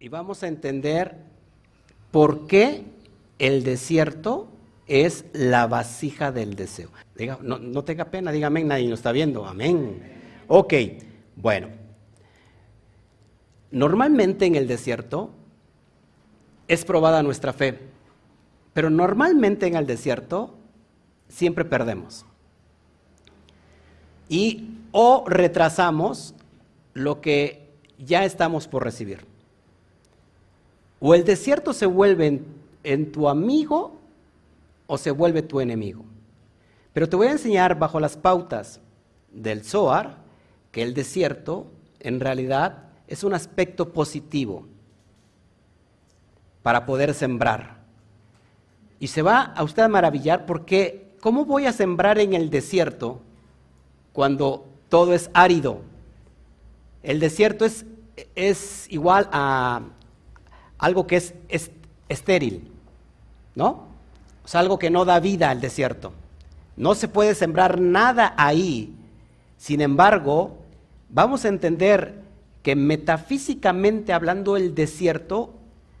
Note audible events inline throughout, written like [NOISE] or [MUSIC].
y vamos a entender por qué el desierto es la vasija del deseo. Diga, no, tenga pena, dígame, nadie nos está viendo. Amén. Ok, bueno. Normalmente en el desierto es probada nuestra fe, pero normalmente en el desierto siempre perdemos. Y o retrasamos lo que ya estamos por recibir. O el desierto se vuelve en, tu amigo o se vuelve tu enemigo. Pero te voy a enseñar bajo las pautas del Zohar que el desierto en realidad es un aspecto positivo para poder sembrar. Y se va a usted a maravillar porque ¿cómo voy a sembrar en el desierto cuando todo es árido? El desierto es, es igual a algo que es, estéril, ¿no? O sea, algo que no da vida al desierto. No se puede sembrar nada ahí. Sin embargo, vamos a entender que metafísicamente hablando el desierto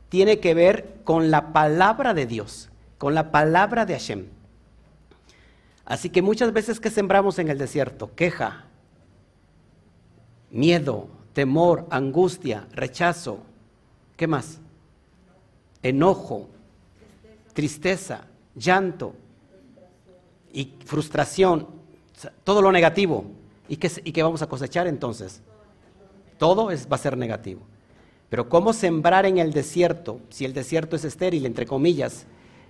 tiene que ver con la palabra de Dios, con la palabra de Hashem. Así que muchas veces que sembramos en el desierto, queja, miedo, temor, angustia, rechazo, ¿qué más? Enojo, tristeza, llanto y frustración, todo lo negativo. ¿Y qué, vamos a cosechar entonces? Todo es, va a ser negativo. Pero ¿cómo sembrar en el desierto si el desierto es estéril, entre comillas?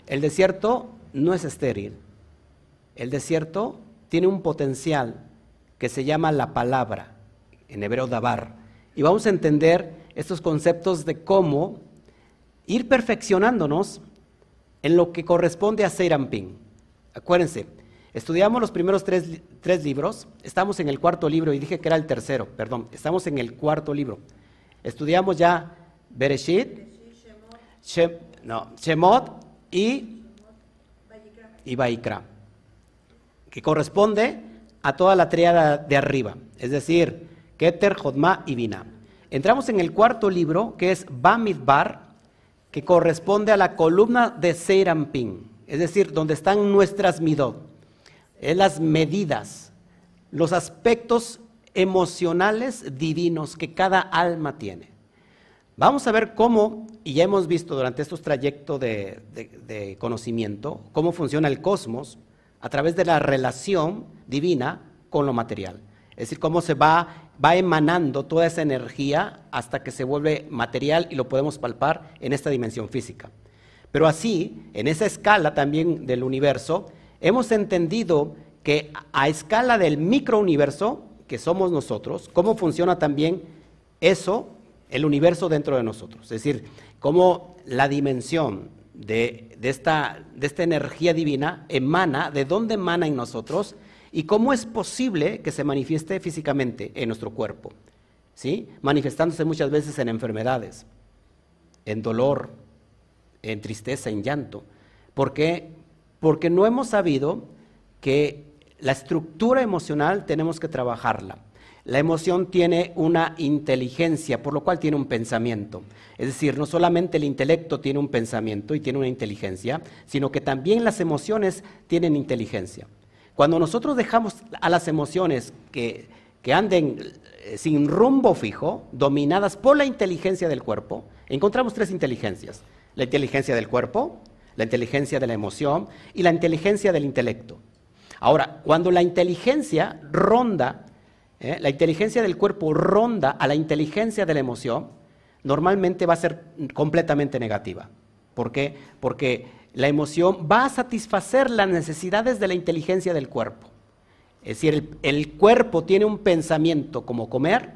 El desierto no es estéril. El desierto tiene un potencial que se llama la palabra, en hebreo dabar. Y vamos a entender estos conceptos de cómo ir perfeccionándonos en lo que corresponde a Seirampin. Acuérdense, estudiamos los primeros tres, libros, estamos en el cuarto libro y dije que era el tercero, perdón, estamos en el cuarto libro. Estudiamos ya Bereshit, Shemot y, y Baikra, que corresponde a toda la triada de arriba, es decir, Keter, Jodma y Bina. Entramos en el cuarto libro, que es Bamidbar, que corresponde a la columna de Seirampin, es decir, donde están nuestras midot, es las medidas, los aspectos emocionales divinos que cada alma tiene. Vamos a ver cómo, y ya hemos visto durante estos trayectos de, de conocimiento, cómo funciona el cosmos a través de la relación divina con lo material. Es decir, cómo se va va emanando toda esa energía hasta que se vuelve material y lo podemos palpar en esta dimensión física. Pero así, en esa escala también del universo, hemos entendido que a escala del microuniverso, que somos nosotros, cómo funciona también eso, el universo dentro de nosotros. Es decir, cómo la dimensión de, esta, de esta energía divina emana, de dónde emana en nosotros, ¿Y cómo es posible que se manifieste físicamente en nuestro cuerpo? ¿Sí? Manifestándose muchas veces en enfermedades, en dolor, en tristeza, en llanto. ¿Por qué? Porque no hemos sabido que la estructura emocional tenemos que trabajarla. La emoción tiene una inteligencia, por lo cual tiene un pensamiento. Es decir, no solamente el intelecto tiene un pensamiento y tiene una inteligencia, sino que también las emociones tienen inteligencia. Cuando nosotros dejamos a las emociones que, anden eh, sin rumbo fijo, dominadas por la inteligencia del cuerpo, encontramos tres inteligencias. La inteligencia del cuerpo, la inteligencia de la emoción y la inteligencia del intelecto. Ahora, cuando la inteligencia ronda, eh, la inteligencia del cuerpo ronda a la inteligencia de la emoción, normalmente va a ser completamente negativa. ¿Por qué? Porque la emoción va a satisfacer las necesidades de la inteligencia del cuerpo. Es decir, el, cuerpo tiene un pensamiento como comer,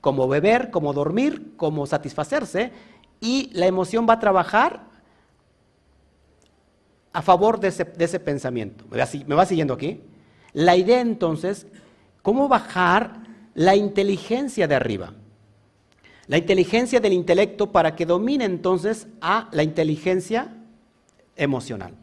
como beber, como dormir, como satisfacerse, y la emoción va a trabajar a favor de ese, pensamiento. ¿Me va, ¿Me va siguiendo aquí? La idea entonces, ¿cómo bajar la inteligencia de arriba? La inteligencia del intelecto para que domine entonces a la inteligencia emocional.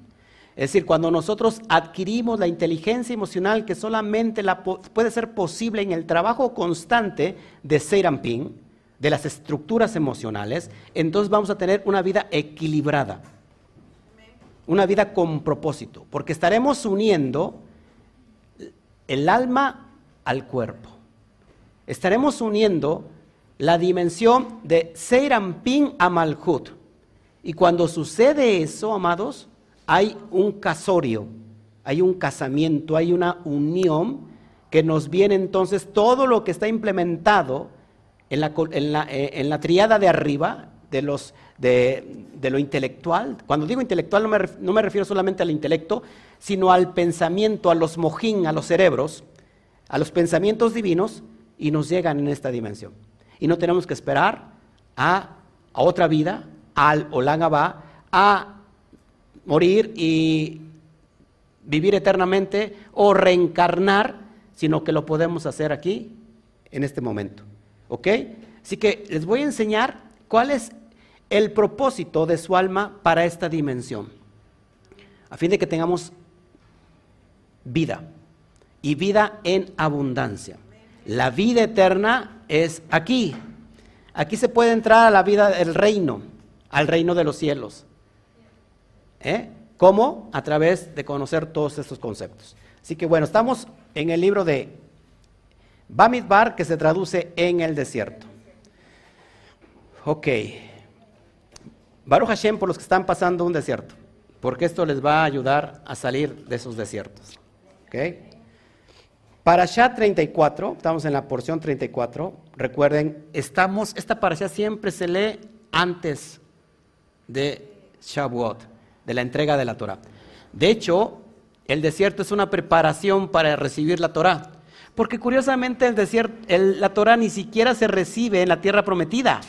Es decir, cuando nosotros adquirimos la inteligencia emocional que solamente la puede ser posible en el trabajo constante de Serampín, de las estructuras emocionales, entonces vamos a tener una vida equilibrada, una vida con propósito, porque estaremos uniendo el alma al cuerpo. Estaremos uniendo la dimensión de Seirampin a Malhut. Y cuando sucede eso, amados, hay un casorio, hay un casamiento, hay una unión que nos viene entonces todo lo que está implementado en la, en la, eh, en la triada de arriba, de, los, de, de, lo intelectual. Cuando digo intelectual no me, no me, refiero solamente al intelecto, sino al pensamiento, a los mojín, a los cerebros, a los pensamientos divinos, y nos llegan en esta dimensión. Y no tenemos que esperar a, a otra vida, al Olam Abba, a morir y vivir eternamente o reencarnar, sino que lo podemos hacer aquí, en este momento. ¿Ok? Así que les voy a enseñar cuál es el propósito de su alma para esta dimensión, a fin de que tengamos vida y vida en abundancia. La vida eterna es aquí. Aquí se puede entrar a la vida del reino, al reino de los cielos. ¿Eh? ¿Cómo? A través de conocer todos estos conceptos. Así que bueno, estamos en el libro de Bamidbar, que se traduce en el desierto. Ok. Baruch Hashem por los que están pasando un desierto, porque esto les va a ayudar a salir de esos desiertos. Ok. Para Parashá 34, estamos en la porción 34. Recuerden, estamos, esta parasha siempre se lee antes de Shavuot, de la entrega de la Torah. De hecho, el desierto es una preparación para recibir la Torah. Porque curiosamente el desierto, la Torah ni siquiera se recibe en la tierra prometida.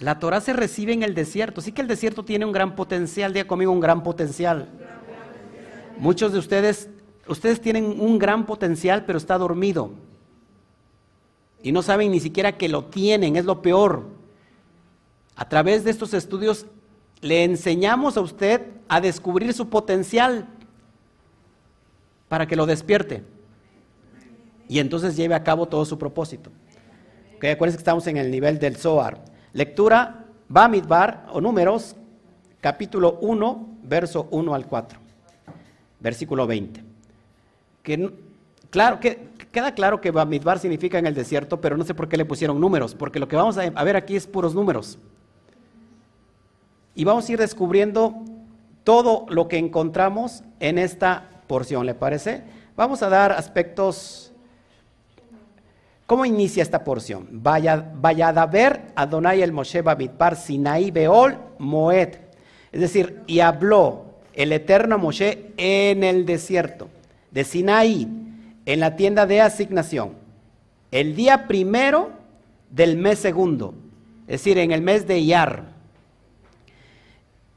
La Torah se recibe en el desierto. Sí que el desierto tiene un gran potencial. Diga conmigo un gran potencial. Muchos de ustedes, ustedes tienen un gran potencial, pero está dormido. Y no saben ni siquiera que lo tienen, es lo peor. A través de estos estudios le enseñamos a usted a descubrir su potencial para que lo despierte y entonces lleve a cabo todo su propósito. Okay, acuérdense que estamos en el nivel del Zohar. Lectura Bamidbar o Números, capítulo 1, verso 1 al 4, versículo 20. Que, claro, que, queda claro que Bamidbar significa en el desierto, pero no sé por qué le pusieron números, porque lo que vamos a ver aquí es puros números. Y vamos a ir descubriendo todo lo que encontramos en esta porción, ¿le parece? Vamos a dar aspectos. ¿Cómo inicia esta porción? Vaya, vaya a ver Adonai el Moshe Bamidbar Sinai Beol Moed. Es decir, y habló el eterno Moshe en el desierto de Sinaí, en la tienda de asignación, el día primero del mes segundo, es decir, en el mes de Iyar,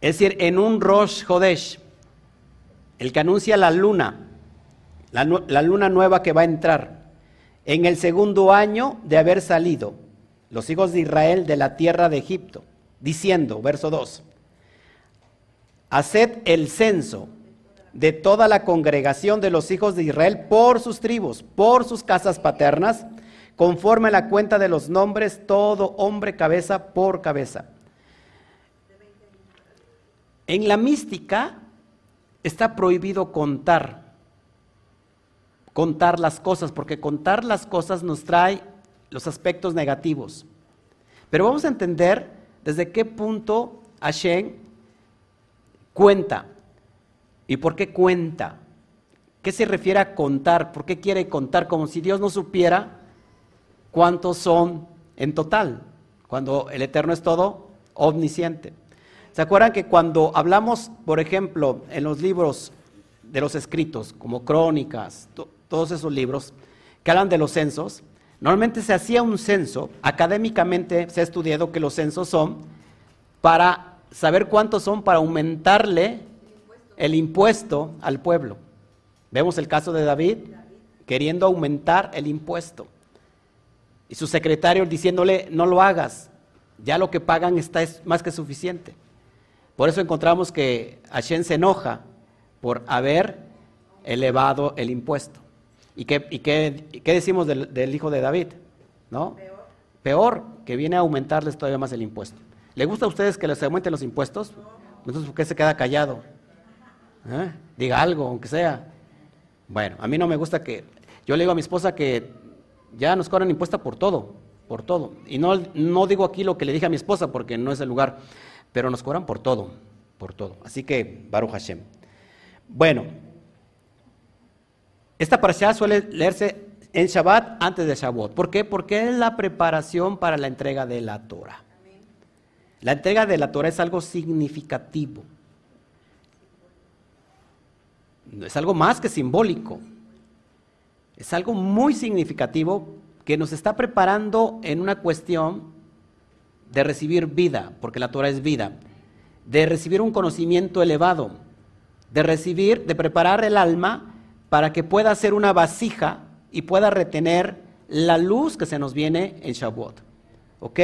es decir, en un Rosh Hodesh, el que anuncia la luna, la, luna nueva que va a entrar, en el segundo año de haber salido los hijos de Israel de la tierra de Egipto, diciendo, verso 2, haced el censo de toda la congregación de los hijos de Israel por sus tribus, por sus casas paternas, conforme a la cuenta de los nombres, todo hombre cabeza por cabeza. En la mística, está prohibido contar, contar las cosas, porque contar las cosas nos trae los aspectos negativos. Pero vamos a entender desde qué punto Hashem cuenta y por qué cuenta. ¿Qué se refiere a contar? ¿Por qué quiere contar? Como si Dios no supiera cuántos son en total, cuando el Eterno es todo omnisciente. ¿Se acuerdan que cuando hablamos, por ejemplo, en los libros de los escritos, como crónicas, todos esos libros que hablan de los censos, normalmente se hacía un censo, académicamente se ha estudiado que los censos son para saber cuántos son para aumentarle el impuesto al pueblo. Vemos el caso de David queriendo aumentar el impuesto. Y su secretario diciéndole, no lo hagas, ya lo que pagan está es más que suficiente. Por eso encontramos que Hashem se enoja por haber elevado el impuesto. ¿Y qué, y qué, qué decimos del, del, hijo de David? ¿No? Peor. Peor. que viene a aumentarles todavía más el impuesto. ¿Le gusta a ustedes que les aumenten los impuestos? Entonces, ¿por qué se queda callado? ¿Eh? Diga algo, aunque sea. Bueno, a mí no me gusta que... Yo le digo a mi esposa que ya nos cobran impuestos por todo, por todo. Y no, no digo aquí lo que le dije a mi esposa porque no es el lugar, pero nos cobran por todo, por todo. Así que, Baruch Hashem. Bueno, esta parasha suele leerse en Shabbat antes de Shabbat. ¿Por qué? Porque es la preparación para la entrega de la Torah. La entrega de la Torah es algo significativo. Es algo más que simbólico. Es algo muy significativo que nos está preparando en una cuestión de recibir vida, porque la Torah es vida, de recibir un conocimiento elevado, de recibir, de preparar el alma para que pueda ser una vasija y pueda retener la luz que se nos viene en Shavuot. ¿Ok?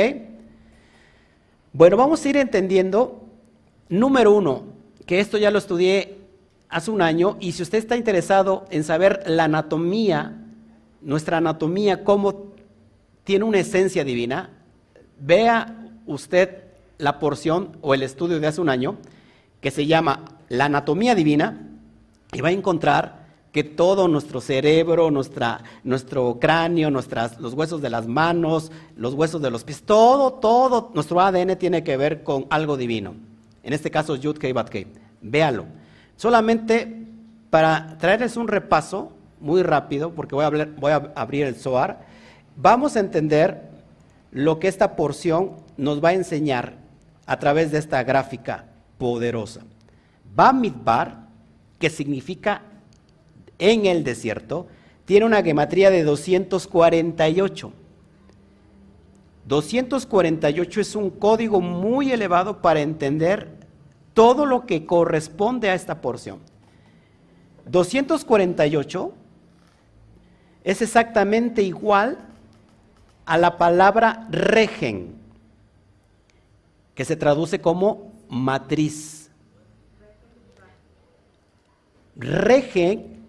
Bueno, vamos a ir entendiendo, número uno, que esto ya lo estudié hace un año y si usted está interesado en saber la anatomía, nuestra anatomía, cómo tiene una esencia divina, vea usted la porción o el estudio de hace un año que se llama La anatomía divina y va a encontrar que todo nuestro cerebro, nuestra, nuestro cráneo, nuestras, los huesos de las manos, los huesos de los pies, todo, todo, nuestro ADN tiene que ver con algo divino. En este caso, Yud Kei Bat Kei. Véalo. Solamente para traerles un repaso muy rápido, porque voy a, voy a abrir el SOAR, vamos a entender lo que esta porción nos va a enseñar a través de esta gráfica poderosa. Bamidbar, que significa en el desierto, tiene una gematría de 248. 248 es un código muy elevado para entender todo lo que corresponde a esta porción. 248 es exactamente igual a la palabra regen, que se traduce como matriz. Regen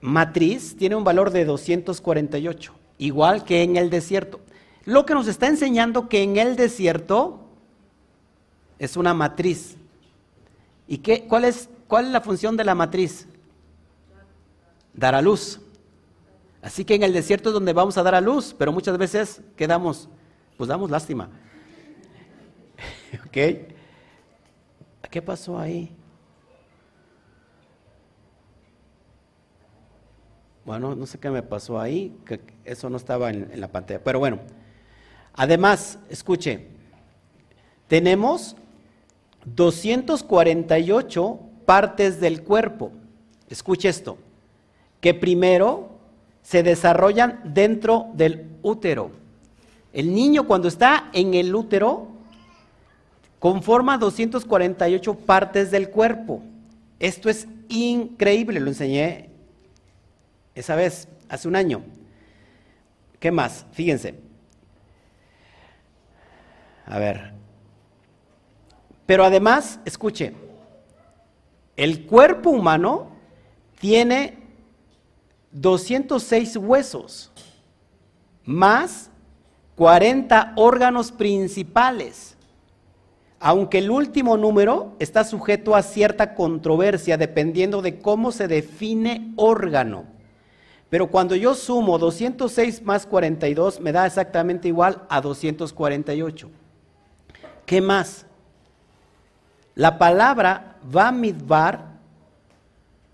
matriz tiene un valor de 248, igual que en el desierto. Lo que nos está enseñando que en el desierto es una matriz. ¿Y qué, cuál, es, cuál es la función de la matriz? Dar a luz. Así que en el desierto es donde vamos a dar a luz, pero muchas veces quedamos, pues damos lástima. [LAUGHS] ¿Ok? ¿Qué pasó ahí? Bueno, no sé qué me pasó ahí, que eso no estaba en, en la pantalla. Pero bueno, además, escuche, tenemos 248 partes del cuerpo. Escuche esto, que primero se desarrollan dentro del útero. El niño cuando está en el útero conforma 248 partes del cuerpo. Esto es increíble, lo enseñé esa vez, hace un año. ¿Qué más? Fíjense. A ver. Pero además, escuche, el cuerpo humano tiene 206 huesos, más 40 órganos principales. Aunque el último número está sujeto a cierta controversia dependiendo de cómo se define órgano. Pero cuando yo sumo 206 más 42 me da exactamente igual a 248. ¿Qué más? La palabra Bamidbar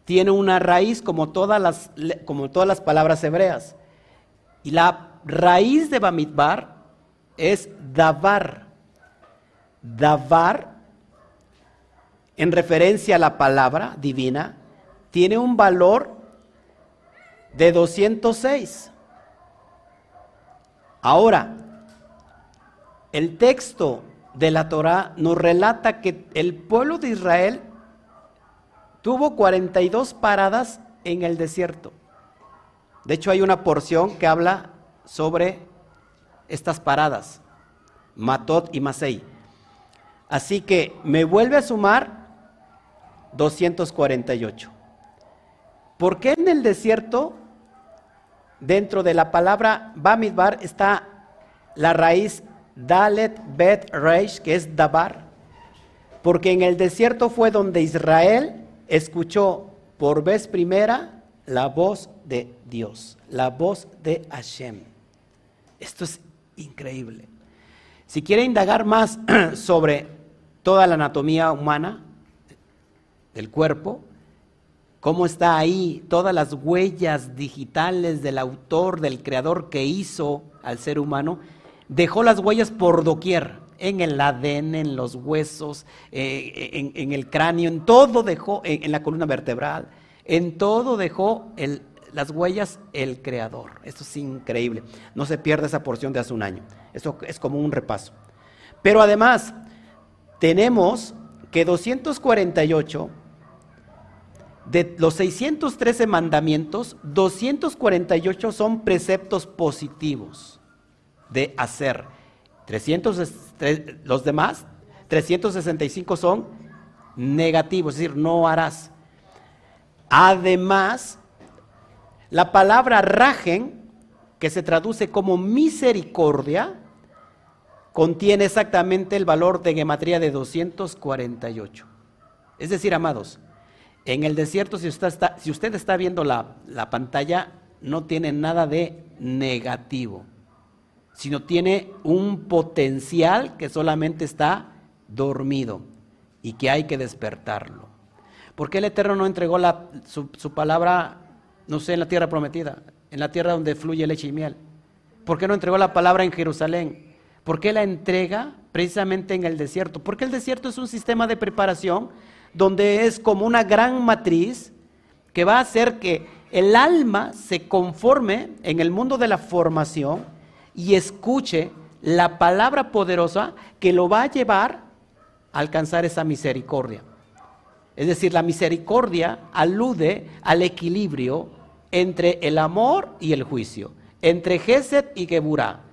tiene una raíz como todas las, como todas las palabras hebreas. Y la raíz de Bamidbar es Davar. Davar, en referencia a la palabra divina, tiene un valor de 206. Ahora, el texto de la Torah nos relata que el pueblo de Israel tuvo 42 paradas en el desierto. De hecho, hay una porción que habla sobre estas paradas, Matot y Masei. Así que me vuelve a sumar 248. ¿Por qué en el desierto dentro de la palabra Bamidbar está la raíz Dalet Bet Reish, que es Dabar, porque en el desierto fue donde Israel escuchó por vez primera la voz de Dios, la voz de Hashem. Esto es increíble. Si quiere indagar más [CLEARS THROAT] sobre toda la anatomía humana del cuerpo, cómo está ahí todas las huellas digitales del autor, del creador que hizo al ser humano, dejó las huellas por doquier, en el ADN, en los huesos, eh, en, el cráneo, en todo dejó, en, la columna vertebral, en todo dejó las huellas el creador. Esto es increíble. No se pierde esa porción de hace un año. Esto es como un repaso. Pero además, tenemos que 248 de los 613 mandamientos, 248 son preceptos positivos de hacer. 300, los demás, 365 son negativos, es decir, no harás. Además, la palabra rajen, que se traduce como misericordia, contiene exactamente el valor de gematría de 248. Es decir, amados, en el desierto, si usted está, si usted está viendo la, la pantalla, no tiene nada de negativo, sino tiene un potencial que solamente está dormido y que hay que despertarlo. ¿Por qué el Eterno no entregó la, su, su, palabra, no sé, en la tierra prometida, en la tierra donde fluye leche y miel? ¿Por qué no entregó la palabra en Jerusalén? ¿Por qué la entrega precisamente en el desierto? Porque el desierto es un sistema de preparación donde es como una gran matriz que va a hacer que el alma se conforme en el mundo de la formación y escuche la palabra poderosa que lo va a llevar a alcanzar esa misericordia. Es decir, la misericordia alude al equilibrio entre el amor y el juicio, entre Gesed y Geburah.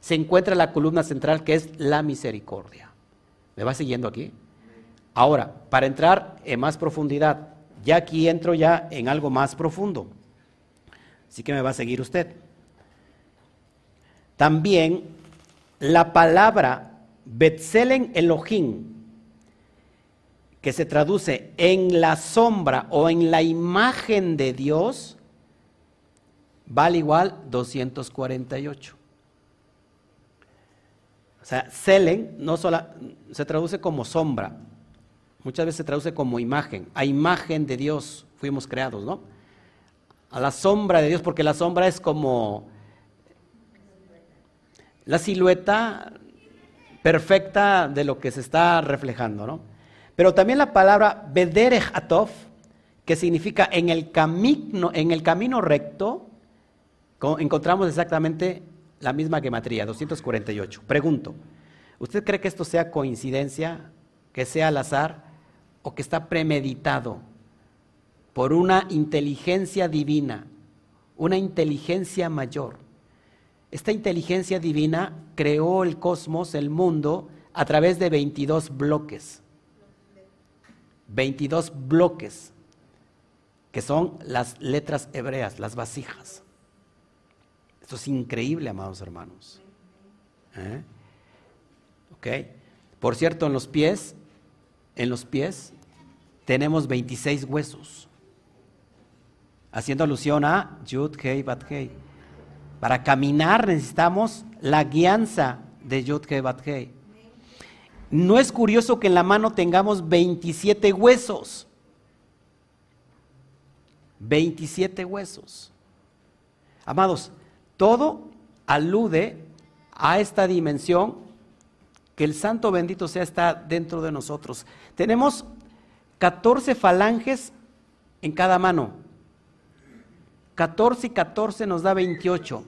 Se encuentra la columna central que es la misericordia. ¿Me va siguiendo aquí? Ahora, para entrar en más profundidad, ya aquí entro ya en algo más profundo. Así que me va a seguir usted. También la palabra Betzelen Elohim, que se traduce en la sombra o en la imagen de Dios, vale igual 248. Sea, Selen no solo, se traduce como sombra, Muchas veces se traduce como imagen. A imagen de Dios fuimos creados, ¿no? A la sombra de Dios, porque la sombra es como la silueta perfecta de lo que se está reflejando, ¿no? Pero también la palabra Bederech Atov, que significa en el camino, en el camino recto, encontramos exactamente la misma gematría, 248. Pregunto, ¿usted cree que esto sea coincidencia, que sea al azar? o que está premeditado por una inteligencia divina, una inteligencia mayor. Esta inteligencia divina creó el cosmos, el mundo, a través de 22 bloques. 22 bloques, que son las letras hebreas, las vasijas. Esto es increíble, amados hermanos. ¿Eh? ¿Ok? Por cierto, en los pies en los pies tenemos 26 huesos, haciendo alusión a Yud Hei Bat Hei. Para caminar necesitamos la guianza de Yud Hei Bat Hei. No es curioso que en la mano tengamos 27 huesos. 27 huesos. Amados, todo alude a esta dimensión que el santo bendito sea está dentro de nosotros. Tenemos 14 falanges en cada mano. 14 y 14 nos da 28,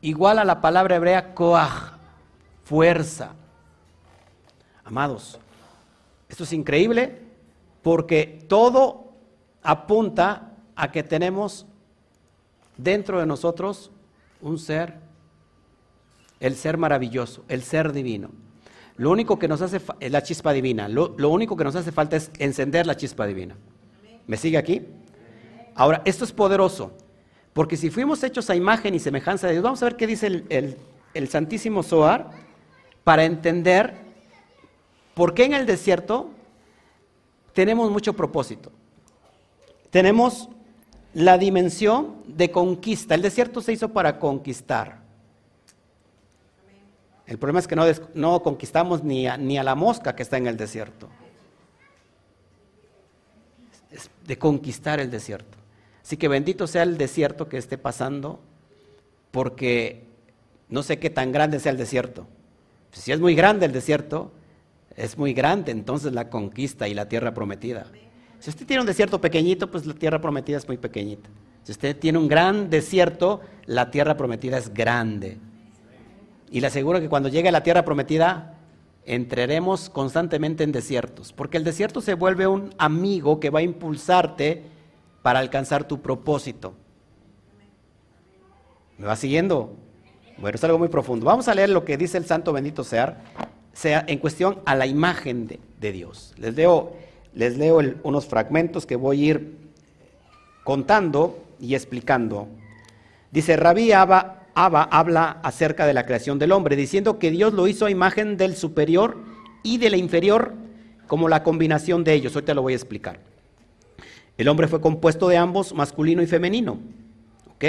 igual a la palabra hebrea koach, fuerza. Amados, esto es increíble porque todo apunta a que tenemos dentro de nosotros un ser, el ser maravilloso, el ser divino. Lo único que nos hace es la chispa divina. Lo, único que nos hace falta es encender la chispa divina. ¿Me sigue aquí? Ahora, esto es poderoso, porque si fuimos hechos a imagen y semejanza de Dios, vamos a ver qué dice el, Santísimo Zohar para entender por qué en el desierto tenemos mucho propósito. Tenemos la dimensión de conquista. El desierto se hizo para conquistar. El problema es que no, conquistamos ni a, ni a la mosca que está en el desierto. Es de conquistar el desierto. Así que bendito sea el desierto que esté pasando, porque no sé qué tan grande sea el desierto. Si es muy grande el desierto, es muy grande entonces la conquista y la tierra prometida. Si usted tiene un desierto pequeñito, pues la tierra prometida es muy pequeñita. Si usted tiene un gran desierto, la tierra prometida es grande. Y le aseguro que cuando llegue a la tierra prometida, entraremos constantemente en desiertos, porque el desierto se vuelve un amigo que va a impulsarte para alcanzar tu propósito. ¿Me va siguiendo? Bueno, es algo muy profundo. Vamos a leer lo que dice el santo bendito sea, sea en cuestión a la imagen de, Dios. Les leo, les leo unos fragmentos que voy a ir contando y explicando. Dice, Rabí Abba, habla acerca de la creación del hombre, diciendo que Dios lo hizo a imagen del superior y de la inferior como la combinación de ellos. Ahorita lo voy a explicar. El hombre fue compuesto de ambos, masculino y femenino. ¿Ok?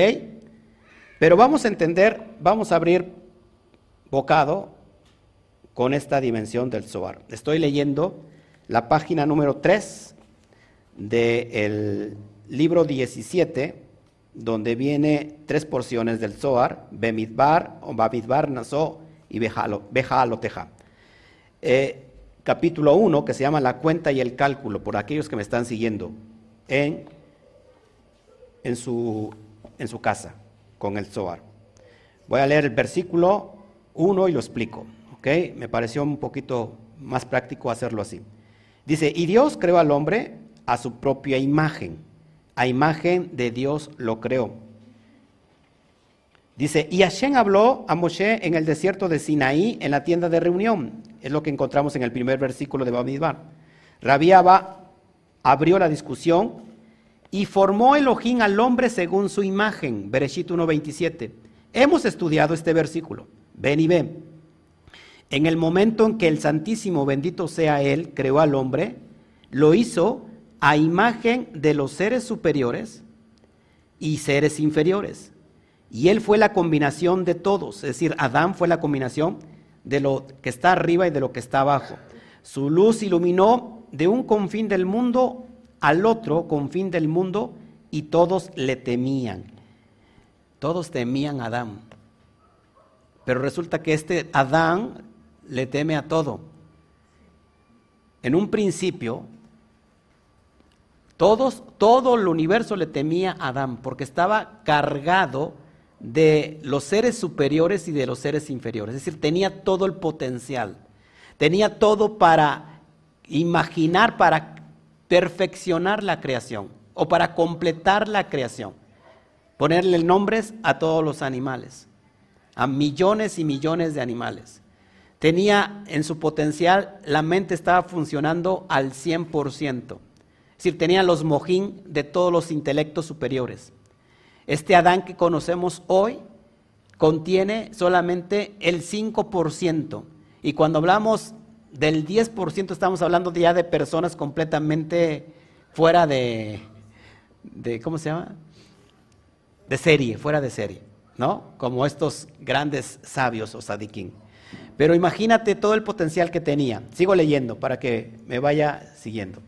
Pero vamos a entender, vamos a abrir bocado con esta dimensión del Zohar. Estoy leyendo la página número 3 del libro 17, donde viene tres porciones del Zohar, Bemidbar, o Bamidbar, Naso y Bejaloteja. Eh, capítulo 1, que se llama La cuenta y el cálculo, por aquellos que me están siguiendo en, su casa con el Zohar. Voy a leer el versículo 1 y lo explico. ¿ok? Me pareció un poquito más práctico hacerlo así. Dice, y Dios creó al hombre a su propia imagen. A imagen de Dios lo creó. Dice, y Hashem habló a Moshe en el desierto de Sinaí, en la tienda de reunión. Es lo que encontramos en el primer versículo de Bamidbar. Rabiaba abrió la discusión y formó Elohim al hombre según su imagen. Bereshit 1.27. Hemos estudiado este versículo. Ven y ven. En el momento en que el Santísimo, bendito sea Él, creó al hombre, lo hizo a imagen de los seres superiores y seres inferiores. Y Él fue la combinación de todos, es decir, Adán fue la combinación de lo que está arriba y de lo que está abajo. Su luz iluminó de un confín del mundo al otro confín del mundo y todos le temían. Todos temían a Adán. Pero resulta que este Adán le teme a todo. En un principio, todos, todo el universo le temía a Adán porque estaba cargado de los seres superiores y de los seres inferiores. Es decir, tenía todo el potencial. Tenía todo para imaginar para perfeccionar la creación o para completar la creación. Ponerle nombres a todos los animales, a millones y millones de animales. Tenía en su potencial, la mente estaba funcionando al 100%. Es decir, tenía los mojín de todos los intelectos superiores. Este Adán que conocemos hoy contiene solamente el 5%. Y cuando hablamos del 10% estamos hablando ya de personas completamente fuera de, ¿cómo se llama? De serie, fuera de serie, ¿no? Como estos grandes sabios o sadiquín. Pero imagínate todo el potencial que tenía. Sigo leyendo para que me vaya siguiendo.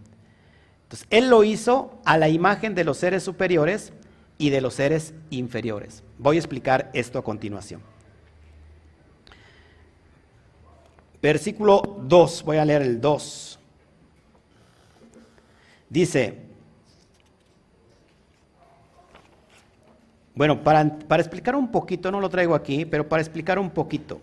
Entonces, él lo hizo a la imagen de los seres superiores y de los seres inferiores. Voy a explicar esto a continuación. Versículo 2, voy a leer el 2. Dice, bueno, para, para, explicar un poquito, no lo traigo aquí, pero para explicar un poquito.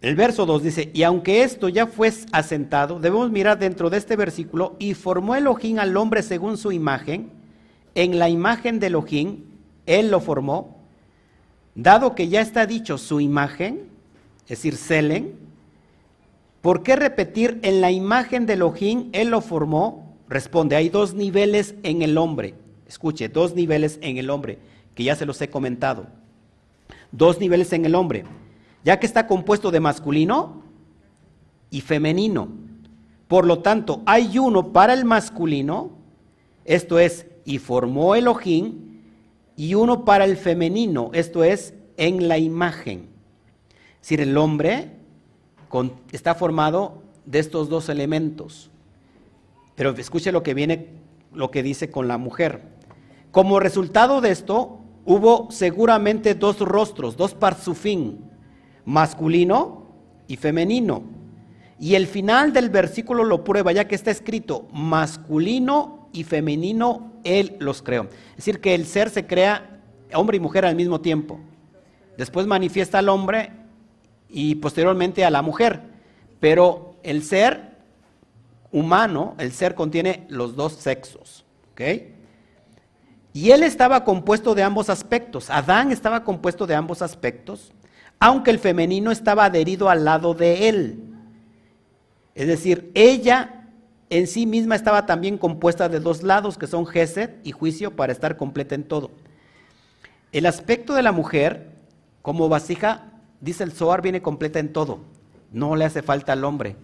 El verso 2 dice, y aunque esto ya fue asentado, debemos mirar dentro de este versículo, y formó Elohim al hombre según su imagen, en la imagen de Elohim, él lo formó, Dado que ya está dicho su imagen, es decir, Selen, ¿por qué repetir en la imagen de Elohim, él lo formó? Responde, hay dos niveles en el hombre. Escuche, dos niveles en el hombre, que ya se los he comentado. Dos niveles en el hombre, ya que está compuesto de masculino y femenino. Por lo tanto, hay uno para el masculino, esto es, y formó Elohim, y uno para el femenino, esto es, en la imagen. Es decir, el hombre está formado de estos dos elementos. Pero escuche lo que viene, lo que dice con la mujer. Como resultado de esto, hubo seguramente dos rostros, dos parsufín, masculino y femenino. Y el final del versículo lo prueba, ya que está escrito masculino y femenino, Él los creó. Es decir, que el ser se crea hombre y mujer al mismo tiempo. Después manifiesta al hombre y posteriormente a la mujer. Pero el ser humano, el ser contiene los dos sexos. ¿ok? Y él estaba compuesto de ambos aspectos. Adán estaba compuesto de ambos aspectos, aunque el femenino estaba adherido al lado de él. Es decir, ella en sí misma estaba también compuesta de dos lados, que son Gesed y juicio, para estar completa en todo. El aspecto de la mujer, como vasija, dice el Zohar, viene completa en todo. No le hace falta al hombre.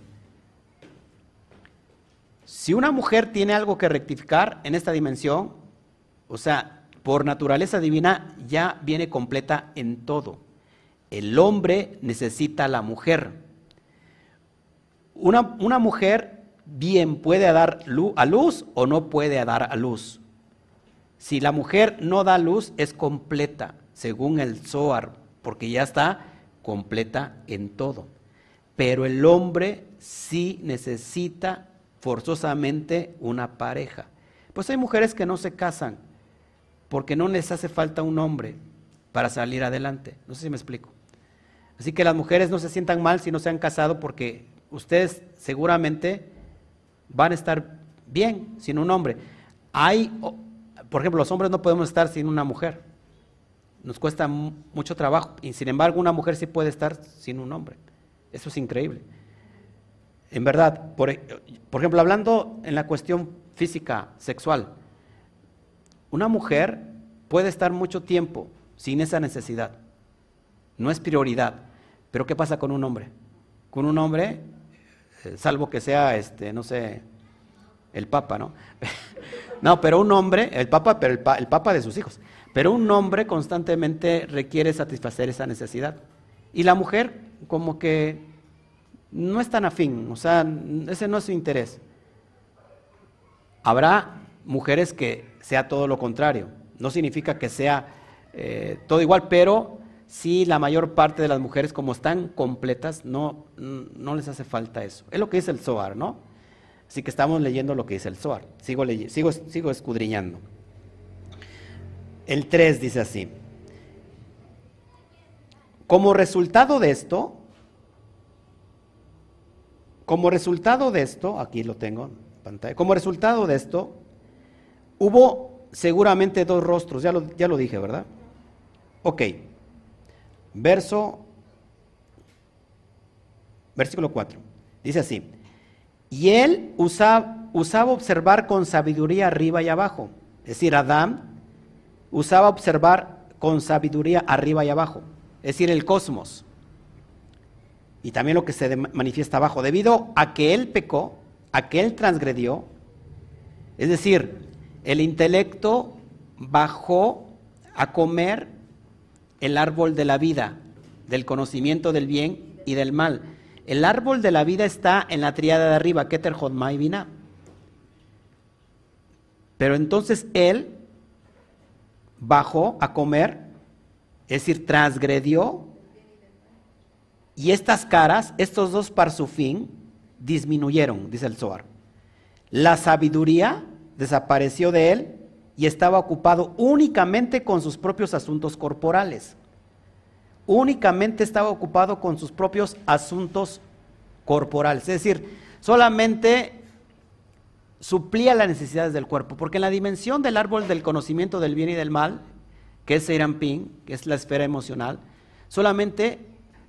Si una mujer tiene algo que rectificar en esta dimensión, o sea, por naturaleza divina ya viene completa en todo. El hombre necesita a la mujer. Una, mujer bien puede dar a luz o no puede dar a luz. Si la mujer no da luz, es completa, según el Zohar, porque ya está completa en todo. Pero el hombre sí necesita forzosamente una pareja. Pues hay mujeres que no se casan porque no les hace falta un hombre para salir adelante. No sé si me explico. Así que las mujeres no se sientan mal si no se han casado porque ustedes seguramente van a estar bien sin un hombre. Hay, por ejemplo, los hombres no podemos estar sin una mujer. Nos cuesta mucho trabajo. Y sin embargo, una mujer sí puede estar sin un hombre. Eso es increíble. En verdad, por, e, por ejemplo, hablando en la cuestión física, sexual, una mujer puede estar mucho tiempo sin esa necesidad. No es prioridad. Pero ¿qué pasa con un hombre? Con un hombre eh, salvo que sea, este, no sé, el Papa, ¿no? [LAUGHS] no, pero un hombre, el Papa, pero el, Papa de sus hijos, pero un hombre constantemente requiere satisfacer esa necesidad. Y la mujer como que no es tan afín, o sea, ese no es su interés. Habrá mujeres que sea todo lo contrario, no significa que sea eh, todo igual, pero si la mayor parte de las mujeres, como están completas, no, no les hace falta eso. Es lo que dice el Zohar, ¿no? Así que estamos leyendo lo que dice el Zohar. Sigo, sigo, sigo escudriñando. El 3 dice así. Como resultado de esto, como resultado de esto, aquí lo tengo en pantalla, como resultado de esto, hubo seguramente dos rostros, ya lo, ya lo dije, ¿verdad? Ok, verso, versículo 4. Dice así, y él usaba, usaba observar con sabiduría arriba y abajo. Es decir, Adán usaba observar con sabiduría arriba y abajo. Es decir, el cosmos. Y también lo que se manifiesta abajo. Debido a que él pecó, a que él transgredió, es decir, el intelecto bajó a comer el árbol de la vida, del conocimiento del bien y del mal. El árbol de la vida está en la triada de arriba, Keter, Jodma y Binah. Pero entonces él bajó a comer, es decir, transgredió, y estas caras, estos dos parsufín, disminuyeron, dice el Zohar. La sabiduría desapareció de él y estaba ocupado únicamente con sus propios asuntos corporales. Únicamente estaba ocupado con sus propios asuntos corporales. Es decir, solamente suplía las necesidades del cuerpo. Porque en la dimensión del árbol del conocimiento del bien y del mal, que es Serampín, que es la esfera emocional, solamente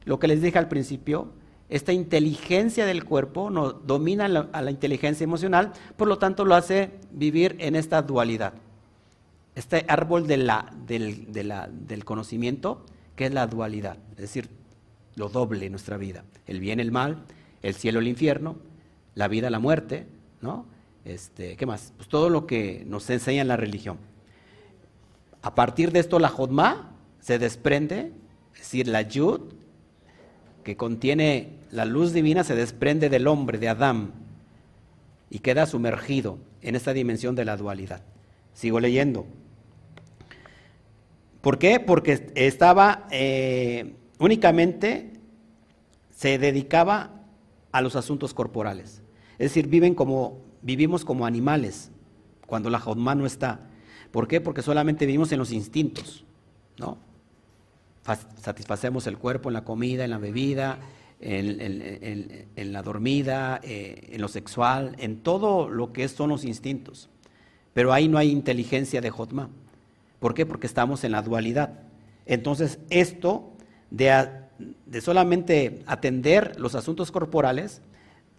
lo que les dije al principio, esta inteligencia del cuerpo no, domina a la inteligencia emocional, por lo tanto lo hace vivir en esta dualidad este árbol del, del conocimiento, que es la dualidad, es decir, lo doble en nuestra vida, el bien, el mal, el cielo, el infierno, la vida, la muerte, ¿no? Este, ¿Qué más? Pues todo lo que nos enseña en la religión. A partir de esto la Jodma se desprende, es decir, la Yud, que contiene la luz divina, se desprende del hombre, de Adán, y queda sumergido en esta dimensión de la dualidad. Sigo leyendo. ¿Por qué? Porque estaba eh, únicamente, se dedicaba a los asuntos corporales. Es decir, viven como, vivimos como animales cuando la Jodma no está. ¿Por qué? Porque solamente vivimos en los instintos, ¿no? Satisfacemos el cuerpo en la comida, en la bebida, en, la dormida, eh, en lo sexual, en todo lo que son los instintos. Pero ahí no hay inteligencia de Jotma. ¿Por qué? Porque estamos en la dualidad. Entonces, esto de, solamente atender los asuntos corporales,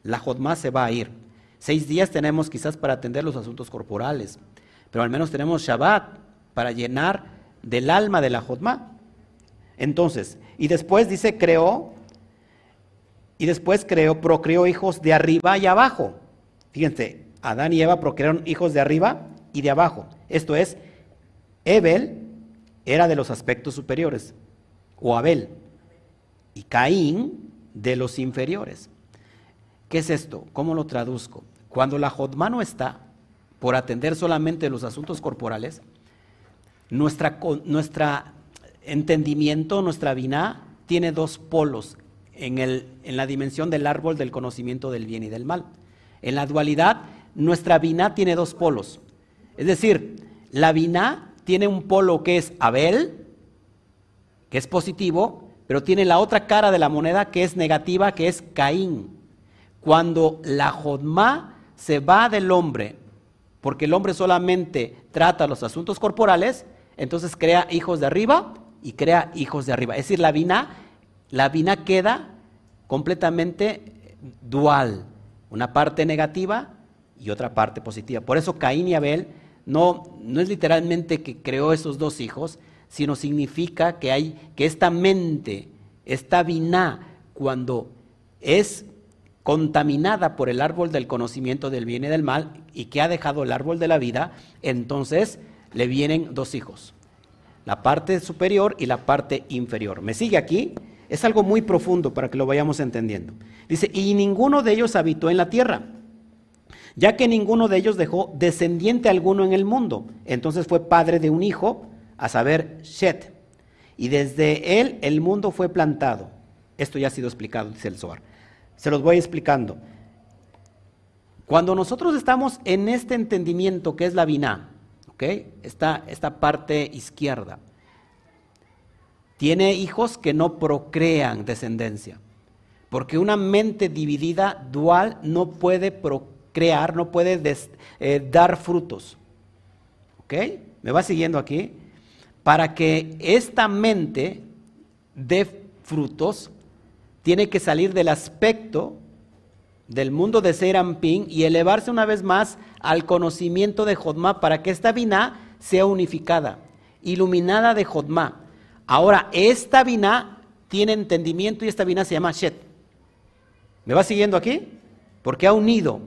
la Jotma se va a ir. Seis días tenemos quizás para atender los asuntos corporales, pero al menos tenemos Shabbat para llenar del alma de la Jotma. Entonces, y después dice, creó y después creó, procreó hijos de arriba y abajo. Fíjense, Adán y Eva procrearon hijos de arriba y de abajo. Esto es, Ebel era de los aspectos superiores, o Abel, y Caín de los inferiores. ¿Qué es esto? ¿Cómo lo traduzco? Cuando la Jodma no está, por atender solamente los asuntos corporales, nuestra, nuestra entendimiento, nuestra vina, tiene dos polos en, el, en la dimensión del árbol del conocimiento del bien y del mal. En la dualidad, nuestra vina tiene dos polos. Es decir, la vina tiene un polo que es Abel, que es positivo, pero tiene la otra cara de la moneda que es negativa, que es Caín. Cuando la Jodma se va del hombre, porque el hombre solamente trata los asuntos corporales, entonces crea hijos de arriba y crea hijos de arriba. Es decir, la vina la vina queda completamente dual, una parte negativa y otra parte positiva. Por eso Caín y Abel no, no es literalmente que creó esos dos hijos, sino significa que hay que esta mente, esta vina, cuando es contaminada por el árbol del conocimiento del bien y del mal y que ha dejado el árbol de la vida, entonces le vienen dos hijos, la parte superior y la parte inferior. ¿Me sigue aquí? Es algo muy profundo para que lo vayamos entendiendo. Dice, y ninguno de ellos habitó en la tierra, ya que ninguno de ellos dejó descendiente alguno en el mundo. Entonces fue padre de un hijo, a saber, Shet. Y desde él el mundo fue plantado. Esto ya ha sido explicado, dice el Zohar. Se los voy explicando. Cuando nosotros estamos en este entendimiento que es la Binah, ¿ok? Esta, esta parte izquierda, tiene hijos que no procrean descendencia. Porque una mente dividida, dual, no puede procrear, no puede eh, dar frutos. ¿Ok? ¿Me va siguiendo aquí? Para que esta mente dé frutos, tiene que salir del aspecto del mundo de Serampín y elevarse una vez más al conocimiento de Jodma para que esta vina sea unificada, iluminada de Jodma. Ahora, esta vina tiene entendimiento y esta vina se llama Shet. ¿Me va siguiendo aquí? Porque ha unido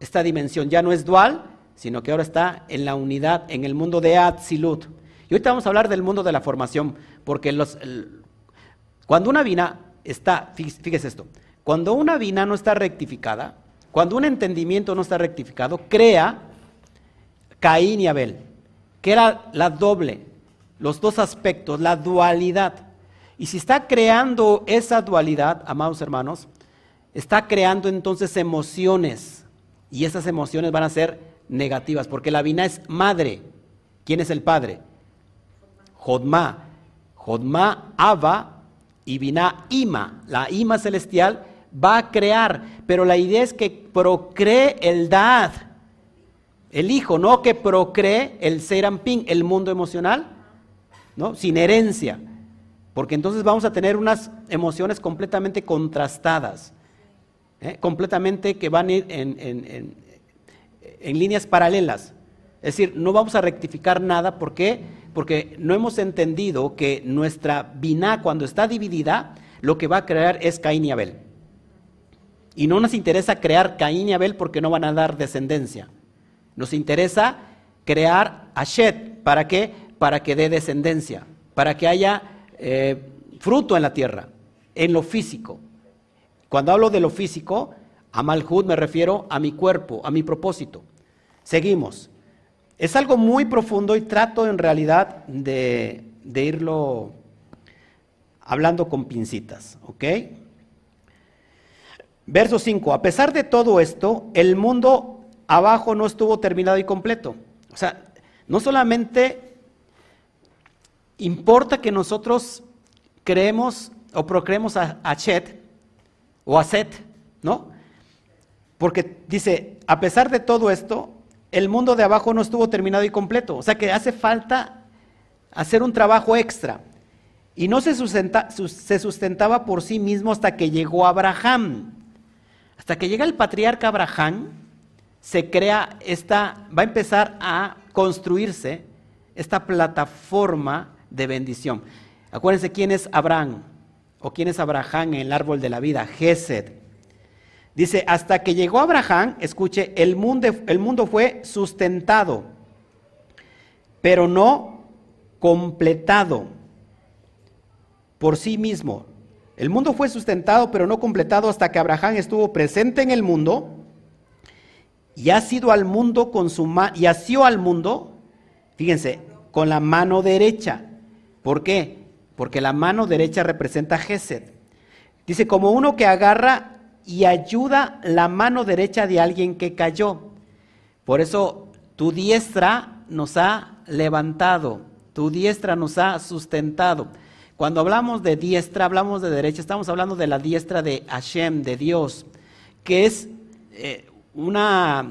esta dimensión. Ya no es dual, sino que ahora está en la unidad, en el mundo de Atzilut. Y ahorita vamos a hablar del mundo de la formación, porque los, cuando una vina está, fíjese esto, cuando una vina no está rectificada, cuando un entendimiento no está rectificado, crea Caín y Abel, que era la doble, los dos aspectos, la dualidad. Y si está creando esa dualidad, amados hermanos, está creando entonces emociones. Y esas emociones van a ser negativas, porque la vina es madre. ¿Quién es el padre? Jodma. Jodma, Ava y vina Ima. La Ima celestial va a crear, pero la idea es que procree el Dad, el hijo, no que procree el Serampín, el mundo emocional ¿no? Sin herencia. Porque entonces vamos a tener unas emociones completamente contrastadas, ¿eh? completamente que van a ir en, líneas paralelas. Es decir, no vamos a rectificar nada. ¿Por qué? Porque no hemos entendido que nuestra biná, cuando está dividida, lo que va a crear es Caín y Abel. Y no nos interesa crear Caín y Abel porque no van a dar descendencia. Nos interesa crear Ashet. ¿Para qué? Para que dé descendencia, para que haya eh, fruto en la tierra, en lo físico. Cuando hablo de lo físico, a Malhud me refiero a mi cuerpo, a mi propósito. Seguimos. Es algo muy profundo y trato en realidad de, irlo hablando con pincitas, ¿ok? Verso 5, a pesar de todo esto, el mundo abajo no estuvo terminado y completo. O sea, no solamente importa que nosotros creemos o procreemos a, a Chet o a Set, ¿no? Porque dice, a pesar de todo esto, el mundo de abajo no estuvo terminado y completo. O sea que hace falta hacer un trabajo extra. Y no se, se sustentaba por sí mismo hasta que llegó Abraham. Hasta que llega el patriarca Abraham, se crea esta, va a empezar a construirse esta plataforma de bendición. Acuérdense quién es Abraham o quién es Abraham en el árbol de la vida, Gesed. Dice, hasta que llegó Abraham, escuche, el mundo, el mundo fue sustentado, pero no completado por sí mismo. El mundo fue sustentado, pero no completado hasta que Abraham estuvo presente en el mundo y ha sido al mundo con su y asió al mundo, fíjense, con la mano derecha. ¿Por qué? Porque la mano derecha representa Gesed. Dice, como uno que agarra y ayuda la mano derecha de alguien que cayó. Por eso tu diestra nos ha levantado, tu diestra nos ha sustentado. Cuando hablamos de diestra, hablamos de derecha, estamos hablando de la diestra de Hashem, de Dios, que es, eh, una,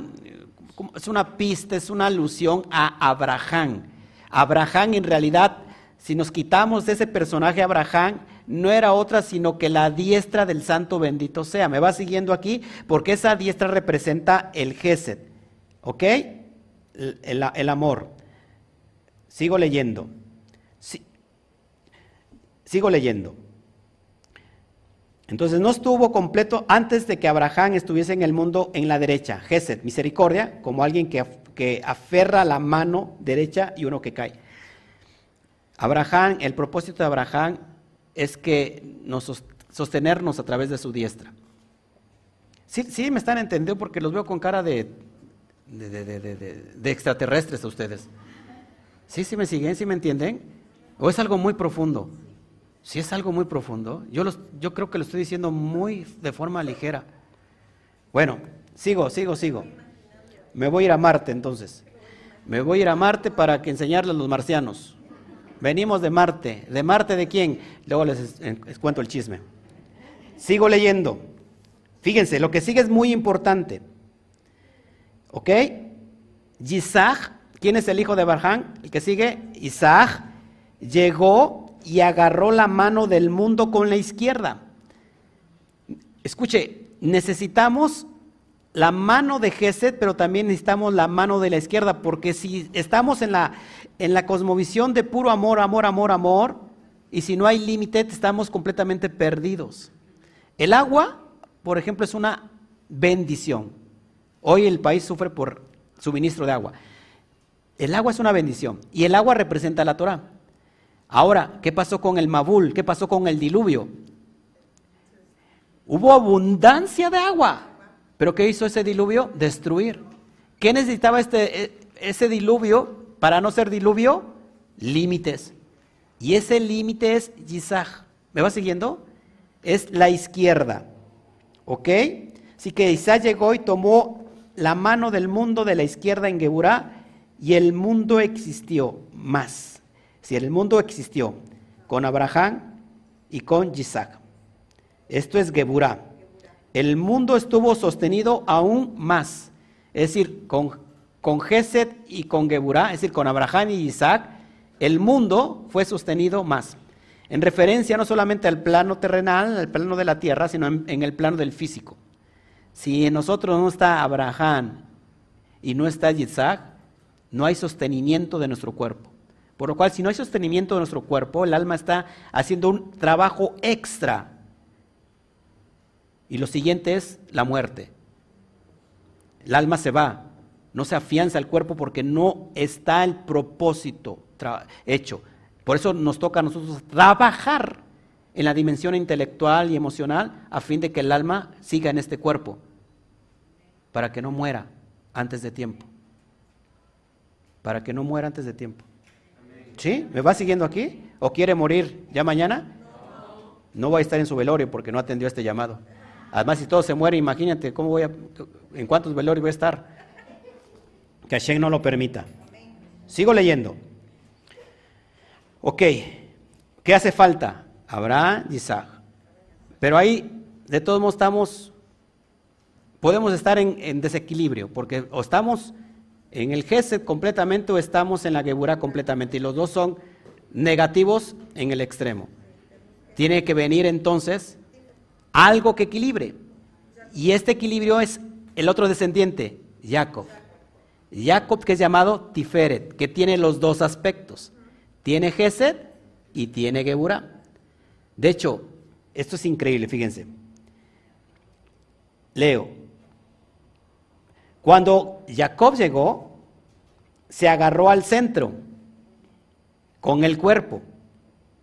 es una pista, es una alusión a Abraham. Abraham en realidad, si nos quitamos de ese personaje Abraham, no era otra sino que la diestra del santo bendito sea. ¿Me va siguiendo aquí? Porque esa diestra representa el Gesed. ¿Ok? El, amor. Sigo leyendo. sigo leyendo. Entonces no estuvo completo antes de que Abraham estuviese en el mundo en la derecha. Gesed, misericordia, como alguien que, que aferra la mano derecha y uno que cae. Abraham, el propósito de Abraham es que nos sostenernos a través de su diestra. Sí, sí me están entendiendo porque los veo con cara de, de, extraterrestres a ustedes. Sí, sí me siguen, sí me entienden. ¿O es algo muy profundo? Si es algo muy profundo, yo, los, yo creo que lo estoy diciendo muy de forma ligera. Bueno, sigo, sigo, sigo. Me voy a ir a Marte entonces. Me voy a ir a Marte para que enseñarles a los marcianos. Venimos de Marte. ¿De Marte de quién? Luego les, cuento el chisme. Sigo leyendo. Fíjense, lo que sigue es muy importante. ¿Ok? Isaac, ¿quién es el hijo de Abraham? El que sigue, Isaac, llegó y agarró la mano del mundo con la izquierda. Escuche, necesitamos la mano de Gesed, pero también necesitamos la mano de la izquierda, porque si estamos en la, en la cosmovisión de puro amor, amor, amor, amor, y si no hay límite, estamos completamente perdidos. El agua, por ejemplo, es una bendición. Hoy el país sufre por suministro de agua. El agua es una bendición y el agua representa la Torah. Ahora, ¿qué pasó con el Mabul? ¿Qué pasó con el diluvio? Hubo abundancia de agua, pero ¿qué hizo ese diluvio? Destruir. ¿Qué necesitaba este, e, ese diluvio para no ser diluvio? Límites. Y ese límite es Yisaj. ¿Me va siguiendo? Es la izquierda. ¿Ok? Así que Isaac llegó y tomó la mano del mundo de la izquierda en Geburá y el mundo existió más. Si el mundo existió con Abraham y con Isaac. Esto es Geburá el mundo estuvo sostenido aún más. Es decir, con, con Gesed y con Geburá, es decir, con Abraham y Isaac, el mundo fue sostenido más. En referencia no solamente al plano terrenal, al plano de la tierra, sino en, el plano del físico. Si en nosotros no está Abraham y no está Isaac, no hay sostenimiento de nuestro cuerpo. Por lo cual, si no hay sostenimiento de nuestro cuerpo, el alma está haciendo un trabajo extra. Y lo siguiente es la muerte. El alma se va, no se afianza el cuerpo porque no está el propósito hecho. Por eso nos toca a nosotros trabajar en la dimensión intelectual y emocional a fin de que el alma siga en este cuerpo, para que no muera antes de tiempo. Para que no muera antes de tiempo. ¿Sí? ¿Me va siguiendo aquí? ¿O quiere morir ya mañana? No voy a estar en su velorio porque no atendió este llamado. Además, si todo se muere, imagínate cómo voy a, en cuántos velorios voy a estar. Que Hashem no lo permita. Sigo leyendo. Ok, ¿qué hace falta? Abraham y Isaac. Pero ahí, de todos modos, estamos, podemos estar en, en desequilibrio, porque o estamos en el Gesed completamente o estamos en la Geburah completamente. Y los dos son negativos en el extremo. Tiene que venir entonces algo que equilibre. Y este equilibrio es el otro descendiente, Jacob. Jacob que es llamado Tiferet, que tiene los dos aspectos. Tiene Gesed y tiene Geburah. De hecho, esto es increíble, fíjense. Leo, cuando Jacob llegó, se agarró al centro con el cuerpo,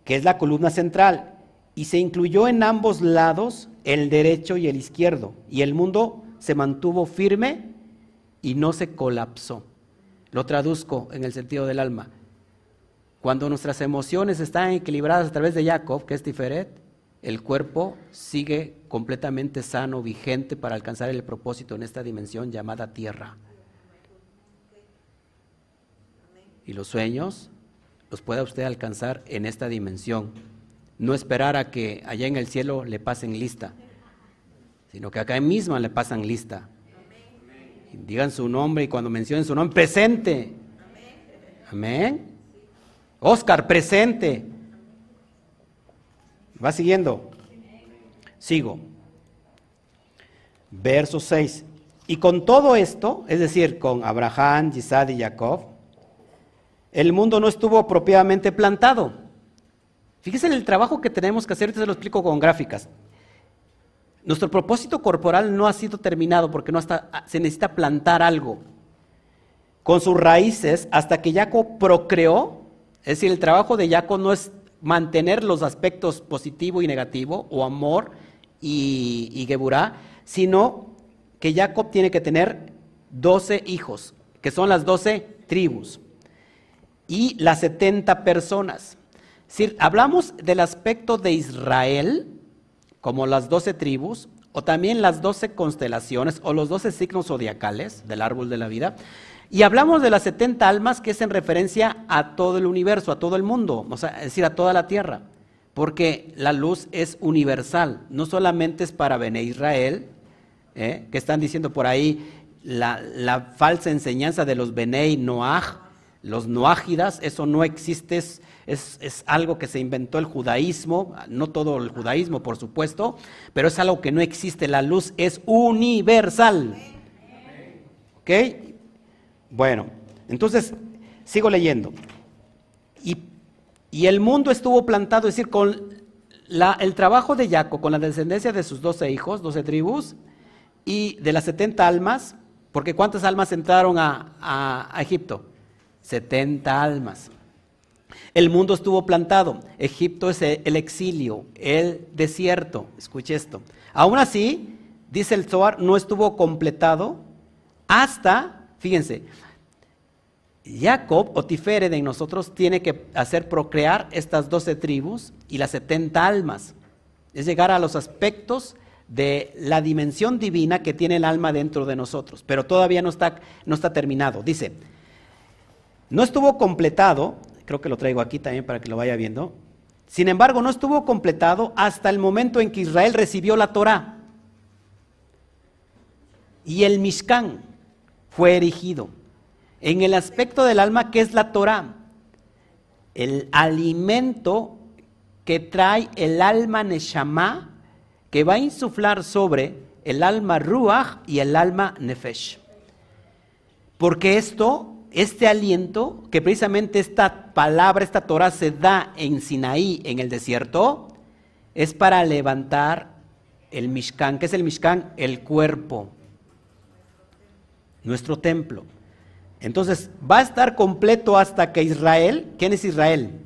que es la columna central, y se incluyó en ambos lados el derecho y el izquierdo, y el mundo se mantuvo firme y no se colapsó. Lo traduzco en el sentido del alma. Cuando nuestras emociones están equilibradas a través de Jacob, que es Tiferet, el cuerpo sigue completamente sano, vigente para alcanzar el propósito en esta dimensión llamada tierra. Y los sueños los pueda usted alcanzar en esta dimensión. No esperar a que allá en el cielo le pasen lista, sino que acá misma le pasan lista. digan su nombre y cuando mencionen su nombre, presente. Amén. Oscar, presente. Va siguiendo. Sigo. Verso 6. Y con todo esto, es decir, con Abraham, Isaac y Jacob, el mundo no estuvo propiamente plantado. Fíjese en el trabajo que tenemos que hacer, ahorita se lo explico con gráficas. Nuestro propósito corporal no ha sido terminado porque no hasta, se necesita plantar algo. Con sus raíces, hasta que Jacob procreó, es decir, el trabajo de Jacob no es mantener los aspectos positivo y negativo, o amor y, y Geburá, sino que Jacob tiene que tener doce hijos, que son las doce tribus, y las setenta personas. Si hablamos del aspecto de Israel, como las doce tribus, o también las doce constelaciones, o los doce signos zodiacales del árbol de la vida, y hablamos de las 70 almas que es en referencia a todo el universo, a todo el mundo, o sea, es decir, a toda la tierra, porque la luz es universal, no solamente es para Bene Israel, ¿eh? que están diciendo por ahí la, falsa enseñanza de los Benei Noaj, los Noágidas, eso no existe, es, algo que se inventó el judaísmo, no todo el judaísmo, por supuesto, pero es algo que no existe, la luz es universal. ¿Ok? Bueno, entonces sigo leyendo. Y, el mundo estuvo plantado, es decir, con el trabajo de Jacob, con la descendencia de sus doce hijos, doce tribus, y de las setenta almas, porque ¿cuántas almas entraron a, a Egipto? Setenta almas. El mundo estuvo plantado. Egipto es el exilio, el desierto. Escuche esto. Aún así, dice el Zohar, no estuvo completado hasta Fíjense, Jacob o Tifere de nosotros tiene que hacer procrear estas doce tribus y las setenta almas. Es llegar a los aspectos de la dimensión divina que tiene el alma dentro de nosotros, pero todavía no está, no está terminado. Dice, no estuvo completado, creo que lo traigo aquí también para que lo vaya viendo, sin embargo no estuvo completado hasta el momento en que Israel recibió la Torah y el Mishkan fue erigido. En el aspecto del alma, que es la Torah? El alimento que trae el alma Neshama, que va a insuflar sobre el alma Ruach y el alma Nefesh. Porque esto este aliento, que precisamente esta palabra, esta Torah se da en Sinaí, en el desierto, es para levantar el Mishkan. ¿Qué es el Mishkan? El cuerpo, nuestro templo. Entonces, va a estar completo hasta que Israel, ¿quién es Israel?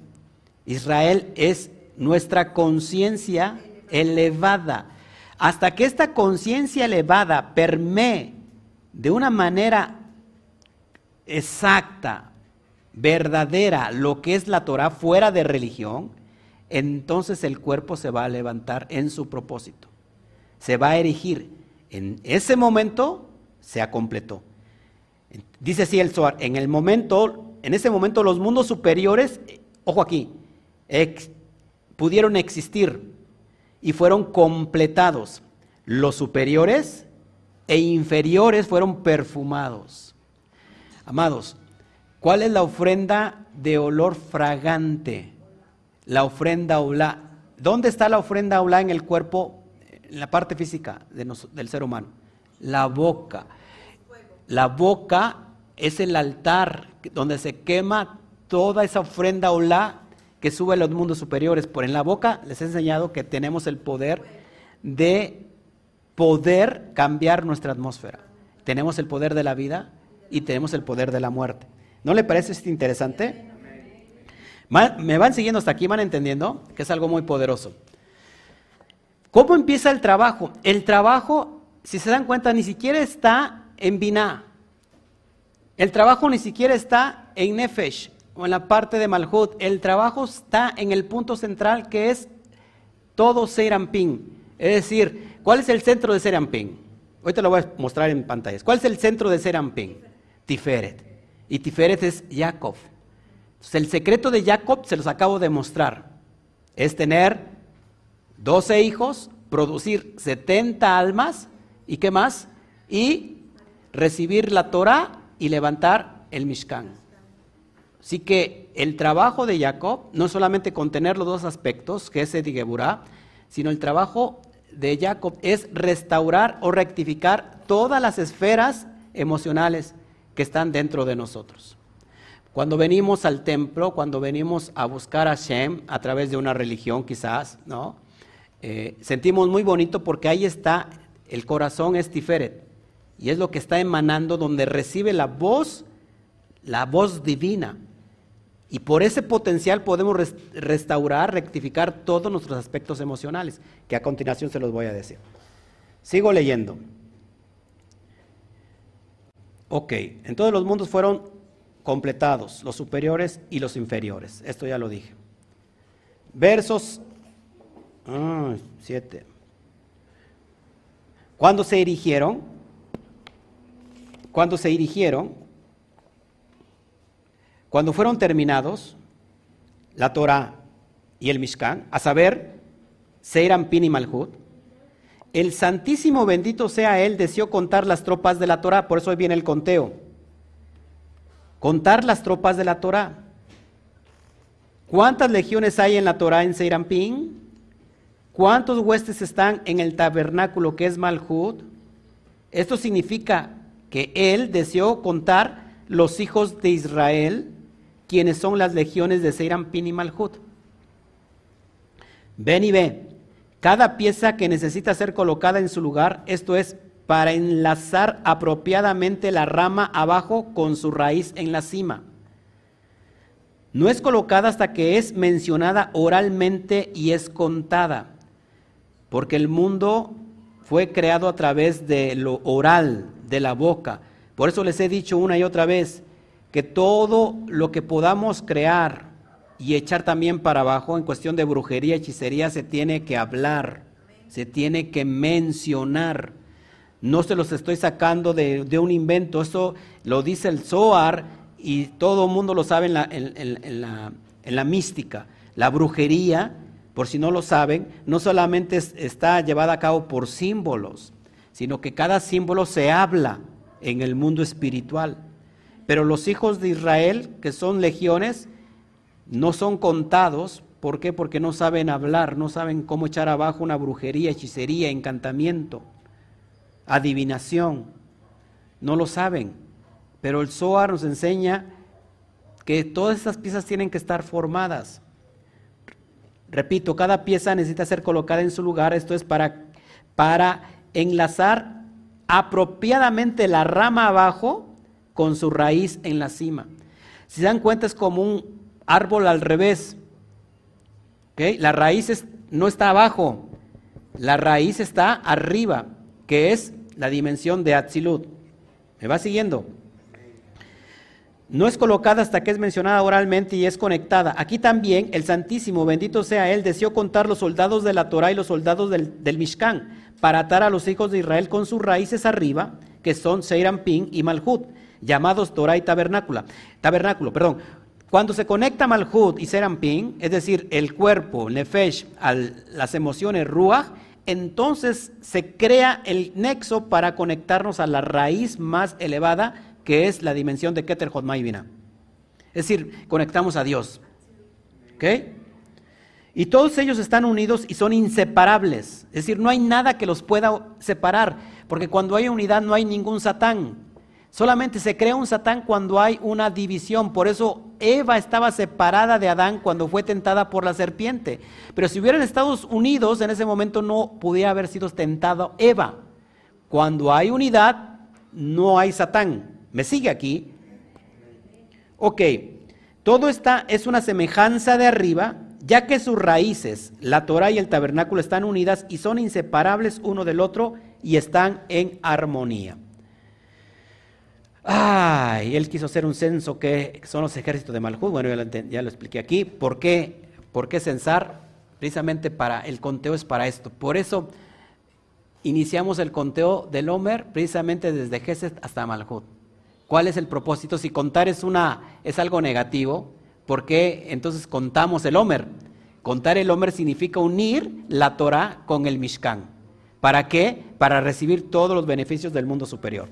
Israel es nuestra conciencia elevada. Hasta que esta conciencia elevada permee de una manera exacta, verdadera, lo que es la Torah fuera de religión, entonces el cuerpo se va a levantar en su propósito. Se va a erigir. En ese momento se completó. Dice así el Zohar, en el momento, en ese momento los mundos superiores, ojo aquí, pudieron existir y fueron completados. Los superiores e inferiores fueron perfumados. Amados, ¿cuál es la ofrenda de olor fragante? La ofrenda olá. ¿Dónde está la ofrenda olá en el cuerpo, en la parte física del ser humano? La boca. La boca es el altar donde se quema toda esa ofrenda olá que sube a los mundos superiores. Por en la boca les he enseñado que tenemos el poder de poder cambiar nuestra atmósfera. Tenemos el poder de la vida y tenemos el poder de la muerte. ¿No le parece esto interesante? ¿Me van siguiendo hasta aquí? ¿Van entendiendo? Que es algo muy poderoso. ¿Cómo empieza el trabajo? El trabajo, si se dan cuenta, ni siquiera está en Binah. El trabajo ni siquiera está en Nefesh o en la parte de Malhut. El trabajo está en el punto central que es todo Serampín. Es decir, ¿cuál es el centro de Serampín? Ahorita lo voy a mostrar en pantallas. ¿Cuál es el centro de Serampín? Tiferet. Y Tiferet es Jacob. Entonces, el secreto de Jacob se los acabo de mostrar. Es tener 12 hijos, producir 70 almas y qué más? Y recibir la Torah y levantar el Mishkan. Así que el trabajo de Jacob no solamente contener los dos aspectos, que es Edigeburá, sino el trabajo de Jacob es restaurar o rectificar todas las esferas emocionales que están dentro de nosotros. Cuando venimos al templo, cuando venimos a buscar a Shem a través de una religión quizás, ¿no? Eh, sentimos muy bonito porque ahí está, el corazón es Tiferet, y es lo que está emanando donde recibe la voz, la voz divina. Y por ese potencial podemos restaurar, rectificar todos nuestros aspectos emocionales, que a continuación se los voy a decir. Sigo leyendo. Ok, en todos los mundos fueron completados, los superiores y los inferiores. Esto ya lo dije. Versos 7. Ah, Cuando se erigieron, cuando se dirigieron, cuando fueron terminados la Torah y el Mishkan, a saber, Pin y Malhut, el Santísimo bendito sea Él deseó contar las tropas de la Torah, por eso hoy viene el conteo. Contar las tropas de la Torah. ¿Cuántas legiones hay en la Torah en Pin? ¿Cuántos huestes están en el tabernáculo que es Malhut? Esto significa que él deseó contar los hijos de Israel, quienes son las legiones de Pin y Malhut. Ven y ve, cada pieza que necesita ser colocada en su lugar, esto es, para enlazar apropiadamente la rama abajo con su raíz en la cima. No es colocada hasta que es mencionada oralmente y es contada, porque el mundo fue creado a través de lo oral, de la boca. Por eso les he dicho una y otra vez que todo lo que podamos crear y echar también para abajo en cuestión de brujería, hechicería, se tiene que hablar, se tiene que mencionar. No se los estoy sacando de, un invento, eso lo dice el Zohar y todo el mundo lo sabe en la, en la mística. La brujería, por si no lo saben, no solamente está llevada a cabo por símbolos, sino que cada símbolo se habla en el mundo espiritual. Pero los hijos de Israel, que son legiones, no son contados. ¿Por qué? Porque no saben hablar, no saben cómo echar abajo una brujería, hechicería, encantamiento, adivinación. No lo saben. pero el Zohar nos enseña que todas estas piezas tienen que estar formadas. Repito, cada pieza necesita ser colocada en su lugar, esto es para, para enlazar apropiadamente la rama abajo con su raíz en la cima. Si se dan cuenta es como un árbol al revés. La raíz no está abajo, la raíz está arriba, que es la dimensión de Atzilut. ¿Me va siguiendo? No es colocada hasta que es mencionada oralmente y es conectada. Aquí también el Santísimo, bendito sea Él, deseó contar los soldados de la Torah y los soldados del, Mishkan para atar a los hijos de Israel con sus raíces arriba, que son Seirampin y Malhut, llamados Torah y tabernáculo. Tabernáculo, perdón. Cuando se conecta Malhut y Serampin, es decir, el cuerpo, Nefesh, a las emociones Ruach, entonces se crea el nexo para conectarnos a la raíz más elevada, que es la dimensión de Keter Jotma Es decir, conectamos a Dios. ¿Ok? Y todos ellos están unidos y son inseparables. Es decir, no hay nada que los pueda separar, porque cuando hay unidad no hay ningún satán. Solamente se crea un Satán cuando hay una división. Por eso Eva estaba separada de Adán cuando fue tentada por la serpiente. Pero si hubieran estado unidos, en ese momento no pudiera haber sido tentada Eva. Cuando hay unidad, no hay Satán. ¿Me sigue aquí? Ok, todo esta es una semejanza de arriba, ya que sus raíces, la Torah y el tabernáculo, están unidas y son inseparables uno del otro y están en armonía. Ay, él quiso hacer un censo que son los ejércitos de Malhut. Bueno, ya lo, expliqué aquí. ¿Por qué? ¿Por qué censar? Precisamente para, el conteo es para esto. Por eso iniciamos el conteo del Homer precisamente desde Geset hasta Malhut. ¿Cuál es el propósito? Si contar es, una, es algo negativo, ¿por qué entonces contamos el Homer? Contar el Homer significa unir la Torah con el Mishkan. ¿Para qué? Para recibir todos los beneficios del mundo superior.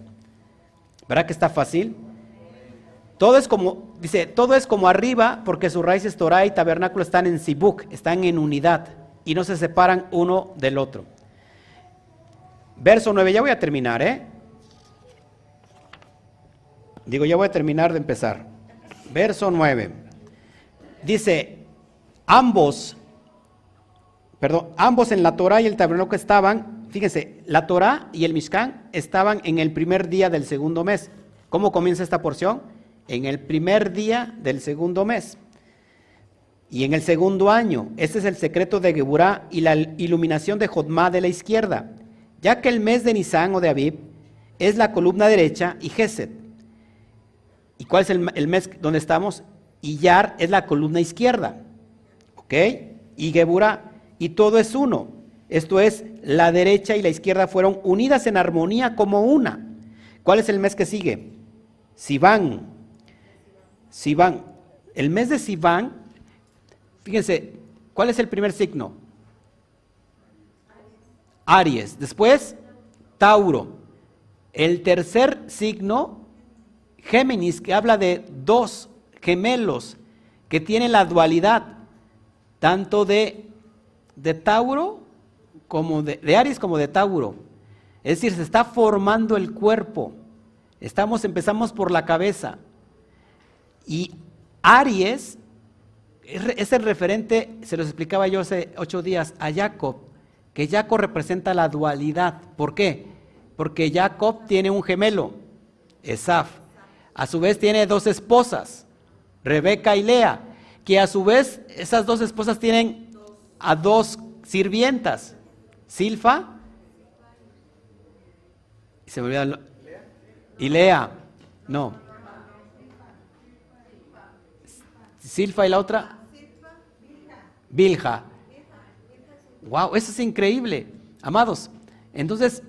¿Verdad que está fácil? Todo es como, dice, todo es como arriba porque sus raíces Torah y tabernáculo están en Sibuk, están en unidad y no se separan uno del otro. Verso 9, ya voy a terminar, ¿eh? Digo, ya voy a terminar de empezar. Verso 9. Dice, ambos, perdón, ambos en la Torah y el tabernáculo estaban Fíjense, la Torah y el Mishkan estaban en el primer día del segundo mes. ¿Cómo comienza esta porción? En el primer día del segundo mes. Y en el segundo año, este es el secreto de Geburá y la iluminación de Jodma de la izquierda, ya que el mes de Nisan o de Abib es la columna derecha y Geset. ¿Y cuál es el, mes donde estamos? Y Yar es la columna izquierda. ¿Ok? Y Geburá. Y todo es uno. Esto es, la derecha y la izquierda fueron unidas en armonía como una. ¿Cuál es el mes que sigue? Sivan. Sivan. El mes de Sivan, fíjense, ¿cuál es el primer signo? Aries. Después, Tauro. El tercer signo, Géminis, que habla de dos gemelos que tienen la dualidad, tanto de, de Tauro como de, Aries como de Tauro. Es decir, se está formando el cuerpo. Estamos, empezamos por la cabeza. Y Aries es el referente, se los explicaba yo hace ocho días, a Jacob, que Jacob representa la dualidad. ¿Por qué? Porque Jacob tiene un gemelo, Esaf. A su vez tiene dos esposas, Rebeca y Lea, que a su vez esas dos esposas tienen a dos sirvientas. Silfa. Y se me. Y Lea. No. Silfa y la otra. Bilja. Wow, eso es increíble. Amados, entonces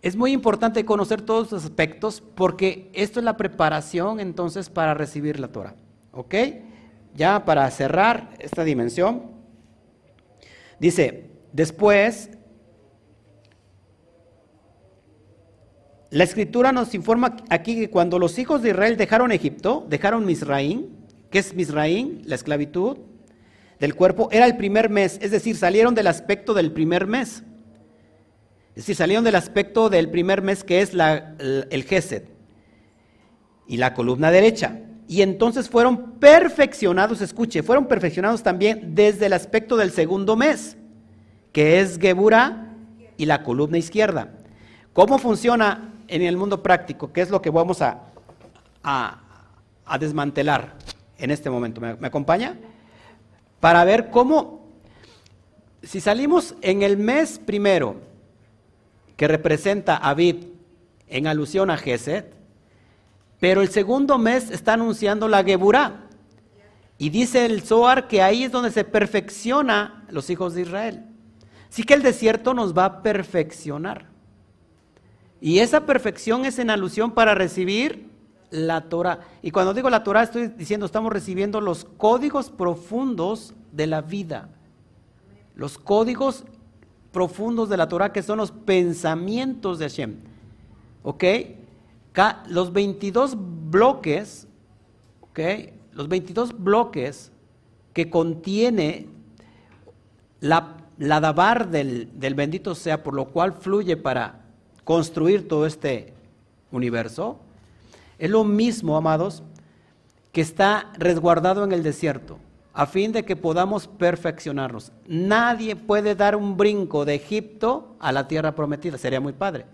es muy importante conocer todos los aspectos porque esto es la preparación entonces para recibir la Torah. ¿Ok? Ya para cerrar esta dimensión, dice, Después, la escritura nos informa aquí que cuando los hijos de Israel dejaron Egipto, dejaron Misraín, que es Misraín, la esclavitud del cuerpo, era el primer mes, es decir, salieron del aspecto del primer mes. Es decir, salieron del aspecto del primer mes que es la, el Gesed. y la columna derecha. Y entonces fueron perfeccionados, escuche, fueron perfeccionados también desde el aspecto del segundo mes, que es Gebura y la columna izquierda. ¿Cómo funciona en el mundo práctico? ¿Qué es lo que vamos a, desmantelar en este momento? ¿Me, ¿Me acompaña? Para ver cómo, si salimos en el mes primero, que representa a Abib en alusión a Geset, pero el segundo mes está anunciando la Geburá. Y dice el Zohar que ahí es donde se perfecciona los hijos de Israel. Así que el desierto nos va a perfeccionar. Y esa perfección es en alusión para recibir la Torah. Y cuando digo la Torah estoy diciendo estamos recibiendo los códigos profundos de la vida. Los códigos profundos de la Torah que son los pensamientos de Hashem. ¿Ok? los 22 bloques, los 22 bloques que contiene la, la dabar del, del bendito sea, por lo cual fluye para construir todo este universo, es lo mismo, amados, que está resguardado en el desierto, a fin de que podamos perfeccionarnos. Nadie puede dar un brinco de Egipto a la tierra prometida, sería muy padre.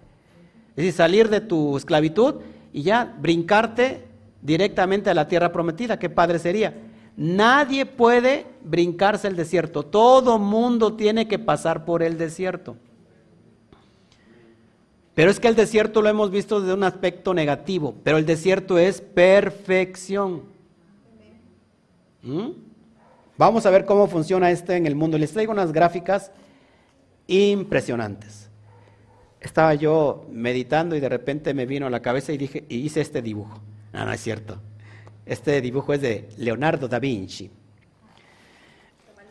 Es decir, salir de tu esclavitud y ya brincarte directamente a la tierra prometida. Qué padre sería. Nadie puede brincarse el desierto. Todo mundo tiene que pasar por el desierto. Pero es que el desierto lo hemos visto desde un aspecto negativo, pero el desierto es perfección. ¿Mm? Vamos a ver cómo funciona esto en el mundo. Les traigo unas gráficas impresionantes estaba yo meditando y de repente me vino a la cabeza y dije, y hice este dibujo. No, no es cierto. Este dibujo es de Leonardo da Vinci.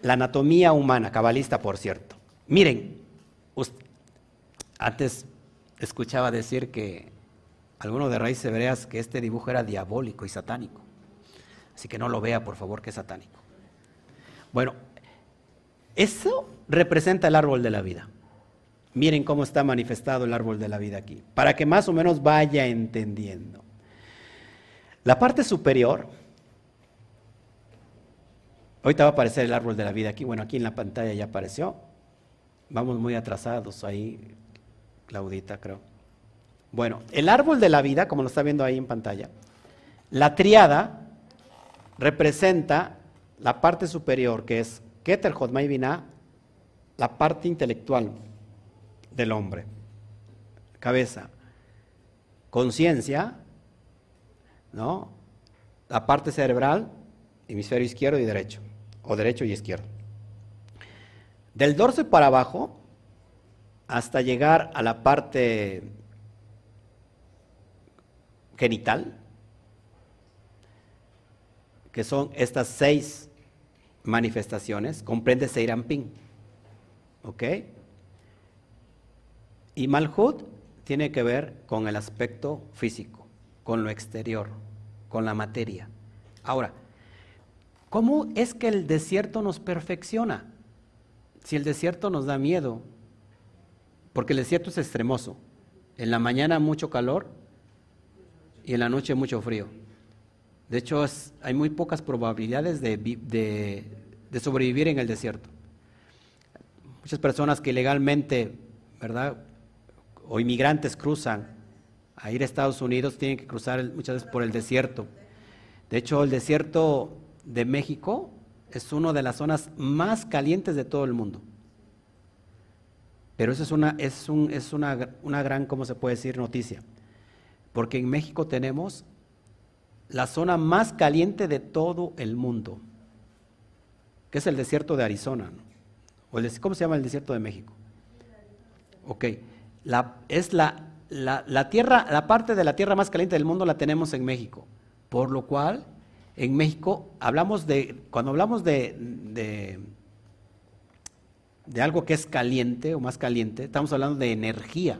La anatomía humana, cabalista, por cierto. Miren, antes escuchaba decir que alguno de raíces hebreas que este dibujo era diabólico y satánico. Así que no lo vea, por favor, que es satánico. Bueno, eso representa el árbol de la vida. Miren cómo está manifestado el árbol de la vida aquí, para que más o menos vaya entendiendo. La parte superior, ahorita va a aparecer el árbol de la vida aquí, bueno, aquí en la pantalla ya apareció. Vamos muy atrasados ahí, Claudita, creo. Bueno, el árbol de la vida, como lo está viendo ahí en pantalla, la triada representa la parte superior, que es Keter Jotmai la parte intelectual, del hombre. Cabeza. Conciencia, ¿no? La parte cerebral, hemisferio izquierdo y derecho, o derecho y izquierdo. Del dorso para abajo, hasta llegar a la parte genital, que son estas seis manifestaciones, comprende Seirampin. ¿Ok? Y Malhut tiene que ver con el aspecto físico, con lo exterior, con la materia. Ahora, ¿cómo es que el desierto nos perfecciona? Si el desierto nos da miedo, porque el desierto es extremoso. En la mañana mucho calor y en la noche mucho frío. De hecho, hay muy pocas probabilidades de, de sobrevivir en el desierto. Muchas personas que legalmente, ¿verdad? o inmigrantes cruzan a ir a Estados Unidos, tienen que cruzar muchas veces por el desierto. De hecho, el desierto de México es una de las zonas más calientes de todo el mundo. Pero eso es una, es un, es una, una gran, ¿cómo se puede decir?, noticia. Porque en México tenemos la zona más caliente de todo el mundo, que es el desierto de Arizona. O el, ¿Cómo se llama el desierto de México? Ok la, es la, la, tierra, la parte de la tierra más caliente del mundo la tenemos en México. Por lo cual, en México hablamos de, cuando hablamos de, de, de algo que es caliente o más caliente, estamos hablando de energía.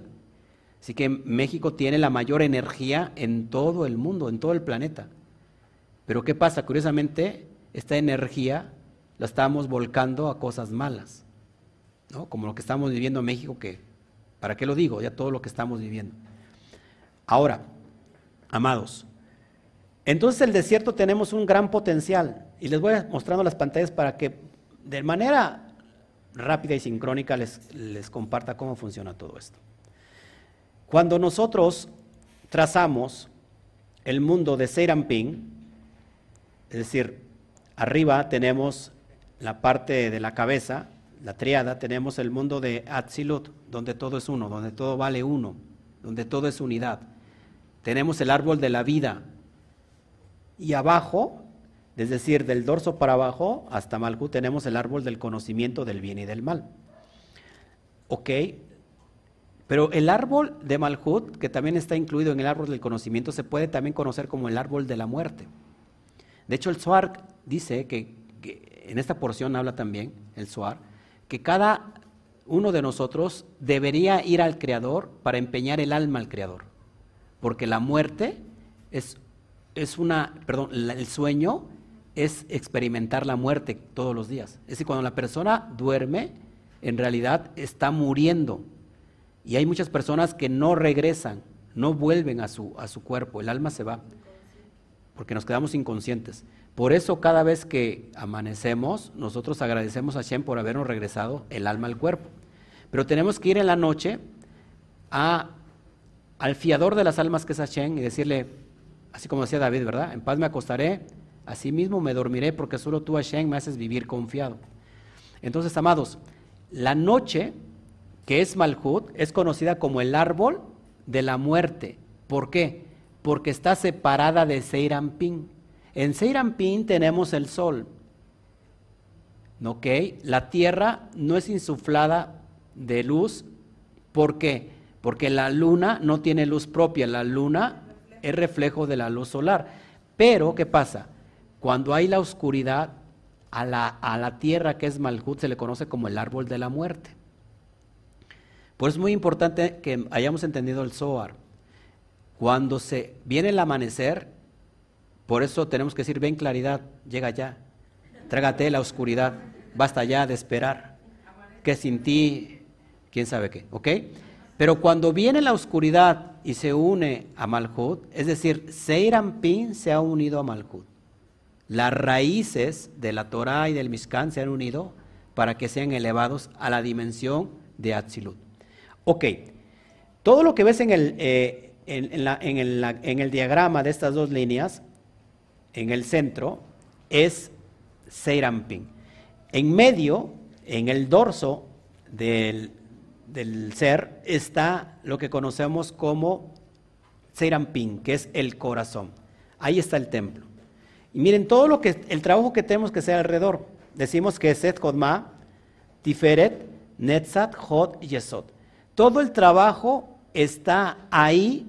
Así que México tiene la mayor energía en todo el mundo, en todo el planeta. Pero ¿qué pasa? Curiosamente, esta energía la estamos volcando a cosas malas, ¿no? Como lo que estamos viviendo en México, que ¿Para qué lo digo? Ya todo lo que estamos viviendo. Ahora, amados, Entonces el desierto tenemos un gran potencial y les voy mostrando las pantallas para que de manera rápida y sincrónica les, les comparta cómo funciona todo esto. Cuando nosotros trazamos el mundo de Serampín, es decir, arriba tenemos la parte de la cabeza, la triada, tenemos el mundo de Atzilut, donde todo es uno, donde todo vale uno, donde todo es unidad. Tenemos el árbol de la vida. Y abajo, es decir, del dorso para abajo hasta Malhut, tenemos el árbol del conocimiento del bien y del mal. ¿Ok? Pero el árbol de Malhut, que también está incluido en el árbol del conocimiento, se puede también conocer como el árbol de la muerte. De hecho, el Suar dice que, en esta porción habla también, el Suar, que cada uno de nosotros debería ir al Creador para empeñar el alma al Creador. Porque la muerte es, es una, perdón, el sueño es experimentar la muerte todos los días. Es decir, cuando la persona duerme, en realidad está muriendo. Y hay muchas personas que no regresan, no vuelven a su, a su cuerpo, el alma se va, porque nos quedamos inconscientes. Por eso cada vez que amanecemos, nosotros agradecemos a Hashem por habernos regresado el alma al cuerpo. Pero tenemos que ir en la noche a, al fiador de las almas que es Hashem y decirle, así como decía David, ¿verdad? En paz me acostaré, así mismo me dormiré porque solo tú Hashem me haces vivir confiado. Entonces, amados, la noche que es Malhut es conocida como el árbol de la muerte. ¿Por qué? Porque está separada de Seirampín. En Seirampín tenemos el sol. ¿Ok? La tierra no es insuflada de luz. ¿Por qué? Porque la luna no tiene luz propia. La luna es reflejo de la luz solar. Pero, ¿qué pasa? Cuando hay la oscuridad, a la, a la tierra que es Malhut se le conoce como el árbol de la muerte. Por eso es muy importante que hayamos entendido el Zohar. Cuando se viene el amanecer, por eso tenemos que decir, ven claridad, llega ya, trágate la oscuridad, basta ya de esperar, que sin ti, quién sabe qué, ¿ok? Pero cuando viene la oscuridad y se une a Malhut, es decir, Seirampin se ha unido a Malhut. Las raíces de la Torah y del Mishkan se han unido para que sean elevados a la dimensión de Atzilut. Ok, todo lo que ves en el, eh, en, el, diagrama de estas dos líneas, en el centro, es Seiramping. En medio, en el dorso del, ser, está lo que conocemos como Seiramping, que es el corazón. Ahí está el templo. Y miren todo lo que el trabajo que tenemos que hacer alrededor. Decimos que es Set Kodma, Tiferet, Netzat, Hod y Yesod. Todo el trabajo está ahí,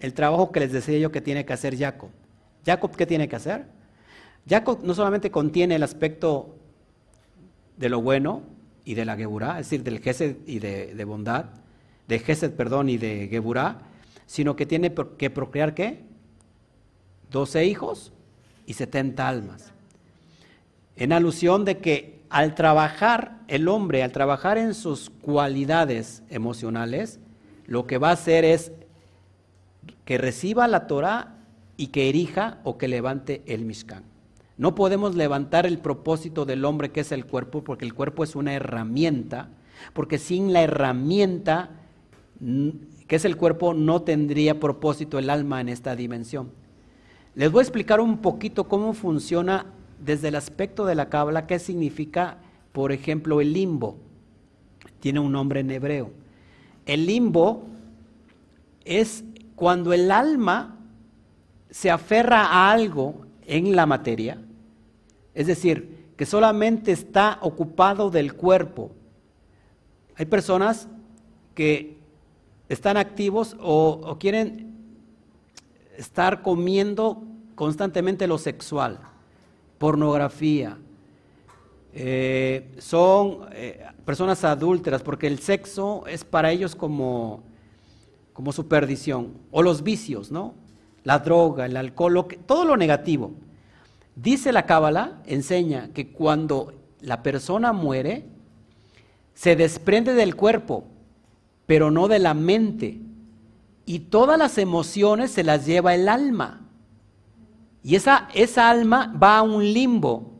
el trabajo que les decía yo que tiene que hacer Jacob. Jacob, ¿qué tiene que hacer? Jacob no solamente contiene el aspecto de lo bueno y de la Geburá, es decir, del Gesed y de, bondad, de Gesed, perdón, y de Geburá, sino que tiene que procrear ¿qué? 12 hijos y 70 almas. En alusión de que al trabajar el hombre, al trabajar en sus cualidades emocionales, lo que va a hacer es que reciba la Torah y que erija o que levante el Mishkan. No podemos levantar el propósito del hombre que es el cuerpo, porque el cuerpo es una herramienta, porque sin la herramienta que es el cuerpo no tendría propósito el alma en esta dimensión. Les voy a explicar un poquito cómo funciona desde el aspecto de la cabla, ¿qué significa, por ejemplo, el limbo? Tiene un nombre en hebreo. El limbo es cuando el alma se aferra a algo en la materia, es decir, que solamente está ocupado del cuerpo. Hay personas que están activos o, quieren estar comiendo constantemente lo sexual pornografía, eh, son eh, personas adúlteras, porque el sexo es para ellos como, como su perdición, o los vicios, ¿no? La droga, el alcohol, todo lo negativo. Dice la Cábala, enseña que cuando la persona muere, se desprende del cuerpo, pero no de la mente, y todas las emociones se las lleva el alma. Y esa, esa alma va a un limbo,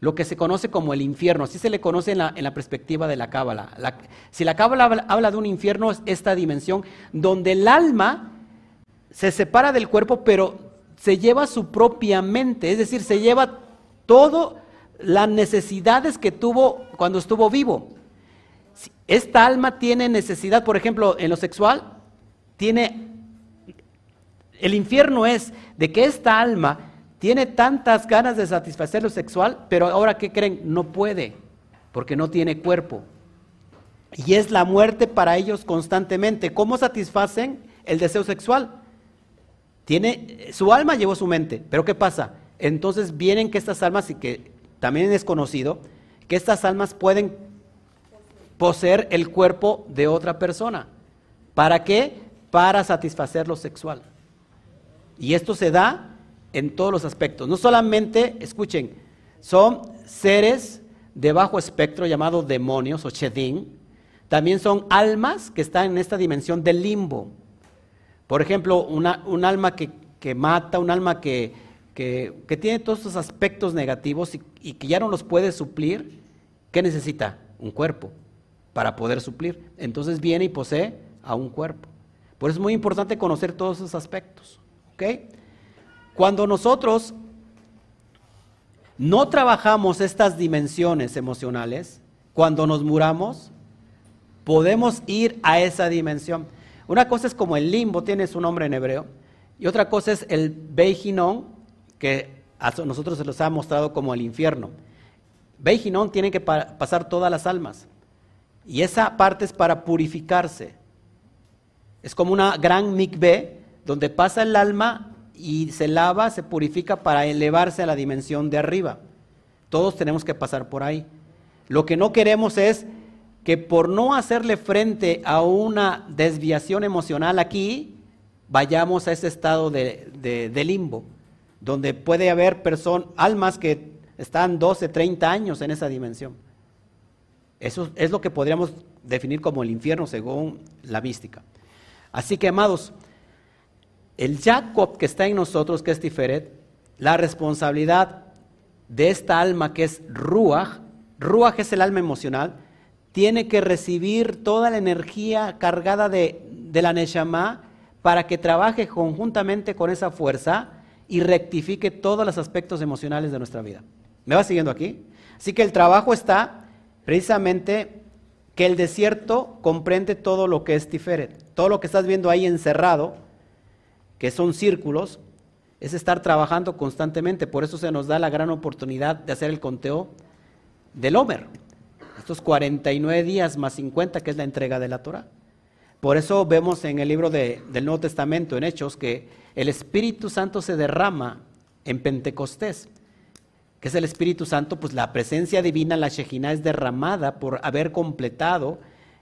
lo que se conoce como el infierno. Así se le conoce en la, perspectiva de la Cábala. si la Cábala habla, de un infierno, es esta dimensión donde el alma se separa del cuerpo, pero se lleva su propia mente, es decir, se lleva todo las necesidades que tuvo cuando estuvo vivo. Esta alma tiene necesidad, por ejemplo, en lo sexual, tiene, el infierno es de que esta alma tiene tantas ganas de satisfacer lo sexual, pero ahora ¿qué creen? No puede, porque no tiene cuerpo. Y es la muerte para ellos constantemente. ¿Cómo satisfacen el deseo sexual? Tiene, su alma llevó su mente, pero ¿qué pasa? Entonces vienen que estas almas, y que también es conocido, que estas almas pueden poseer el cuerpo de otra persona. ¿Para qué? Para satisfacer lo sexual. Y esto se da en todos los aspectos. No solamente, escuchen, son seres de bajo espectro llamados demonios o chedín, también son almas que están en esta dimensión del limbo. Por ejemplo, un alma que, mata, un alma que, que, tiene todos esos aspectos negativos y, y que ya no los puede suplir, ¿qué necesita? Un cuerpo para poder suplir. Entonces viene y posee a un cuerpo. Por eso es muy importante conocer todos esos aspectos. Cuando nosotros no trabajamos estas dimensiones emocionales, cuando nos muramos, podemos ir a esa dimensión. Una cosa es como el limbo, tiene su nombre en hebreo, y otra cosa es el Beijinon, que a nosotros se los ha mostrado como el infierno. Beijinon tiene que pasar todas las almas. Y esa parte es para purificarse. Es como una gran mikveh donde pasa el alma y se lava, se purifica para elevarse a la dimensión de arriba. Todos tenemos que pasar por ahí. Lo que no queremos es que por no hacerle frente a una desviación emocional aquí, vayamos a ese estado de, limbo, donde puede haber personas, almas que están 12, 30 años en esa dimensión. Eso es lo que podríamos definir como el infierno según la mística. Así que, amados, el Jacob que está en nosotros, que es Tiferet, la responsabilidad de esta alma que es Ruach, Ruach es el alma emocional, tiene que recibir toda la energía cargada de, de la Neshama para que trabaje conjuntamente con esa fuerza y rectifique todos los aspectos emocionales de nuestra vida. ¿Me va siguiendo aquí? Así que el trabajo está precisamente que el desierto comprende todo lo que es Tiferet. Todo lo que estás viendo ahí encerrado, que son círculos, es estar trabajando constantemente. Por eso se nos da la gran oportunidad de hacer el conteo del Homer. Estos 49 días más 50, que es la entrega de la Torah. Por eso vemos en el libro del Nuevo Testamento, en Hechos, que el Espíritu Santo se derrama en Pentecostés que es el Espíritu Santo, pues la presencia divina, la Shejina, es derramada por haber completado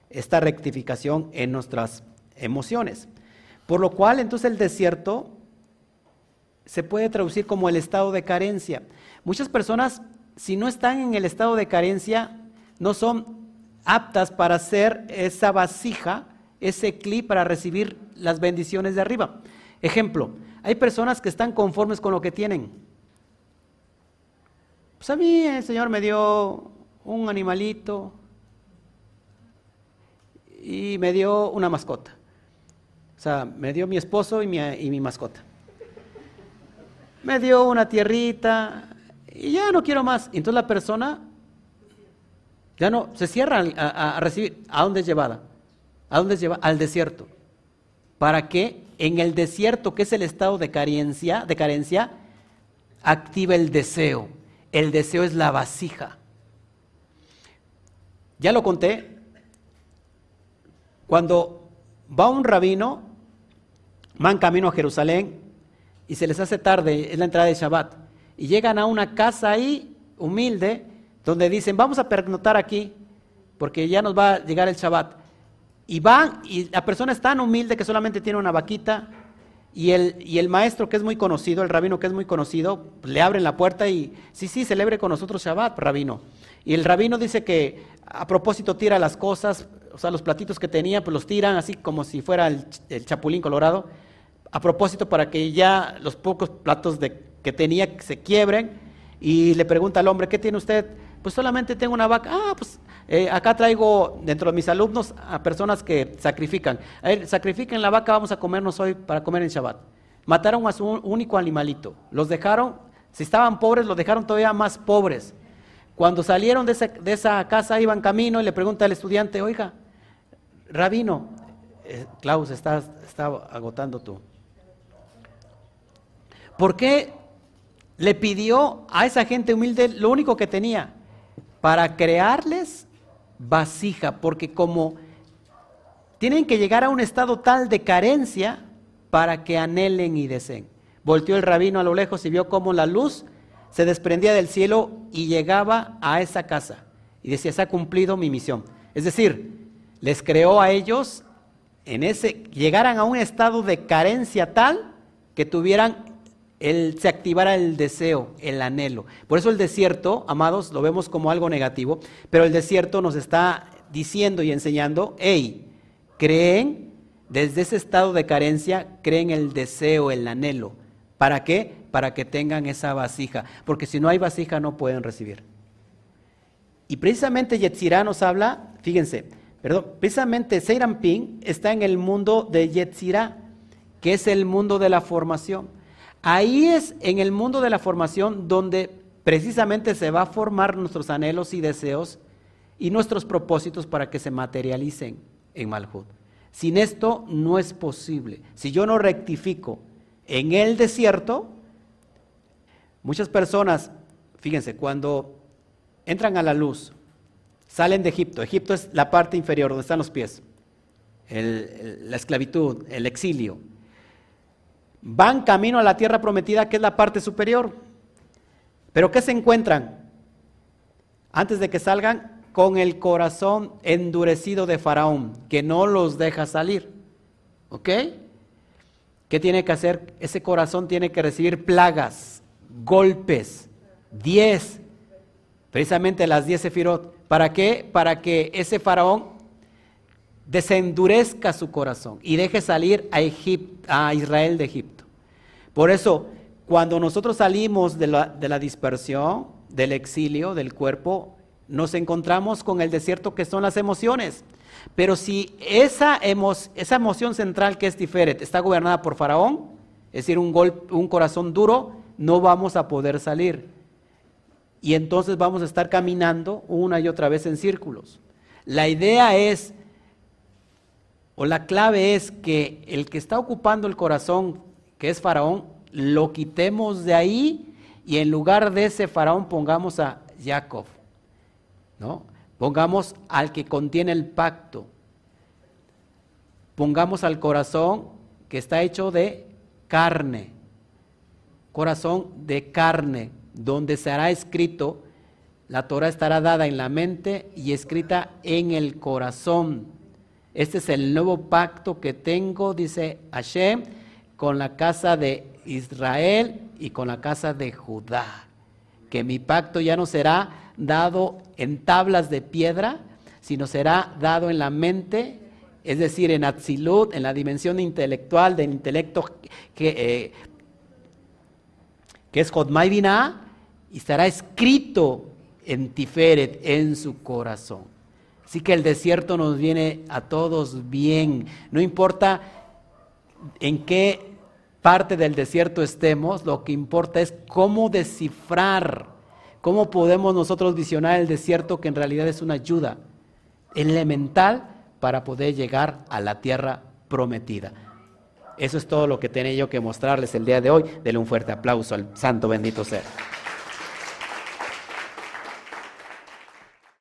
esta rectificación en nuestras emociones. Por lo cual, entonces el desierto se puede traducir como el estado de carencia. Muchas personas, si no están en el estado de carencia, no son aptas para hacer esa vasija, ese clip para recibir las bendiciones de arriba. Ejemplo, hay personas que están conformes con lo que tienen pues a mí el Señor me dio un animalito y me dio una mascota. O sea, me dio mi esposo y mi, mascota. Me dio una tierrita y ya no quiero más. Y entonces la persona ya no se cierra a, recibir. ¿A dónde es llevada? ¿A dónde es llevada? Al desierto. Para que en el desierto, que es el estado de carencia, de carencia, activa el deseo el deseo es la vasija. Ya lo conté. Cuando va un rabino, van camino a Jerusalén y se les hace tarde, es la entrada de Shabbat, y llegan a una casa ahí, humilde, donde dicen, vamos a pernotar aquí, porque ya nos va a llegar el Shabbat. Y van, y la persona es tan humilde que solamente tiene una vaquita, y el, y el maestro que es muy conocido, el rabino que es muy conocido, le abren la puerta y, sí, sí, celebre con nosotros Shabbat, rabino. Y el rabino dice que a propósito tira las cosas, o sea, los platitos que tenía, pues los tiran así como si fuera el, chapulín colorado. a propósito para que ya los pocos platos de, que tenía se quiebren y le pregunta al hombre, ¿qué tiene usted? Pues solamente tengo una vaca. Ah, pues eh, acá traigo dentro de mis alumnos a personas que sacrifican. A ver, sacrifiquen la vaca, vamos a comernos hoy para comer en Shabbat. Mataron a su único animalito. Los dejaron, si estaban pobres, los dejaron todavía más pobres. Cuando salieron de esa, casa, iban camino y le pregunta al estudiante, oiga, rabino, eh, Klaus, está, está agotando tú. ¿Por qué le pidió a esa gente humilde lo único que tenía? Para crearles vasija, porque como tienen que llegar a un estado tal de carencia para que anhelen y deseen. Volteó el rabino a lo lejos y vio cómo la luz se desprendía del cielo y llegaba a esa casa. Y decía, se ha cumplido mi misión. Es decir, les creó a ellos en ese, llegaran a un estado de carencia tal que tuvieran el, se activara el deseo, el anhelo. Por eso el desierto, amados, lo vemos como algo negativo, pero el desierto nos está diciendo y enseñando, hey, creen desde ese estado de carencia, creen el deseo, el anhelo. ¿Para qué? Para que tengan esa vasija, porque si no hay vasija no pueden recibir. Y precisamente Yetzirah nos habla, fíjense, perdón, precisamente Seiramping está en el mundo de Yetzirah, que es el mundo de la formación. Ahí es en el mundo de la formación donde precisamente se va a formar nuestros anhelos y deseos y nuestros propósitos para que se materialicen en Malhut. Sin esto no es posible. Si yo no rectifico en el desierto, muchas personas, fíjense, cuando entran a la luz, salen de Egipto, Egipto es la parte inferior donde están los pies, la esclavitud, el exilio, van camino a la tierra prometida, que es la parte superior. Pero ¿qué se encuentran? Antes de que salgan, con el corazón endurecido de Faraón, que no los deja salir. ¿Ok? ¿Qué tiene que hacer? Ese corazón tiene que recibir plagas, golpes, diez, precisamente las diez sefirot. ¿Para qué? Para que ese faraón desendurezca su corazón y deje salir a, a Israel de Egipto. Por eso, cuando nosotros salimos de la, dispersión, del exilio, del cuerpo, nos encontramos con el desierto que son las emociones. Pero si esa, emoción central que es diferente está gobernada por Faraón, es decir, un, un corazón duro, no vamos a poder salir. Y entonces vamos a estar caminando una y otra vez en círculos. La idea es o la clave es que el que está ocupando el corazón, que es Faraón, lo quitemos de ahí y en lugar de ese Faraón pongamos a Jacob, ¿no? Pongamos al que contiene el pacto. Pongamos al corazón que está hecho de carne, corazón de carne, donde se hará escrito, la Torah estará dada en la mente y escrita en el corazón este es el nuevo pacto que tengo, dice Hashem, con la casa de Israel y con la casa de Judá. Que mi pacto ya no será dado en tablas de piedra, sino será dado en la mente, es decir, en Atzilut, en la dimensión intelectual del intelecto que, eh, que es y estará escrito en Tiferet, en su corazón. Así que el desierto nos viene a todos bien. No importa en qué parte del desierto estemos, lo que importa es cómo descifrar, cómo podemos nosotros visionar el desierto que en realidad es una ayuda elemental para poder llegar a la tierra prometida. Eso es todo lo que tenía yo que mostrarles el día de hoy. Denle un fuerte aplauso al santo bendito ser.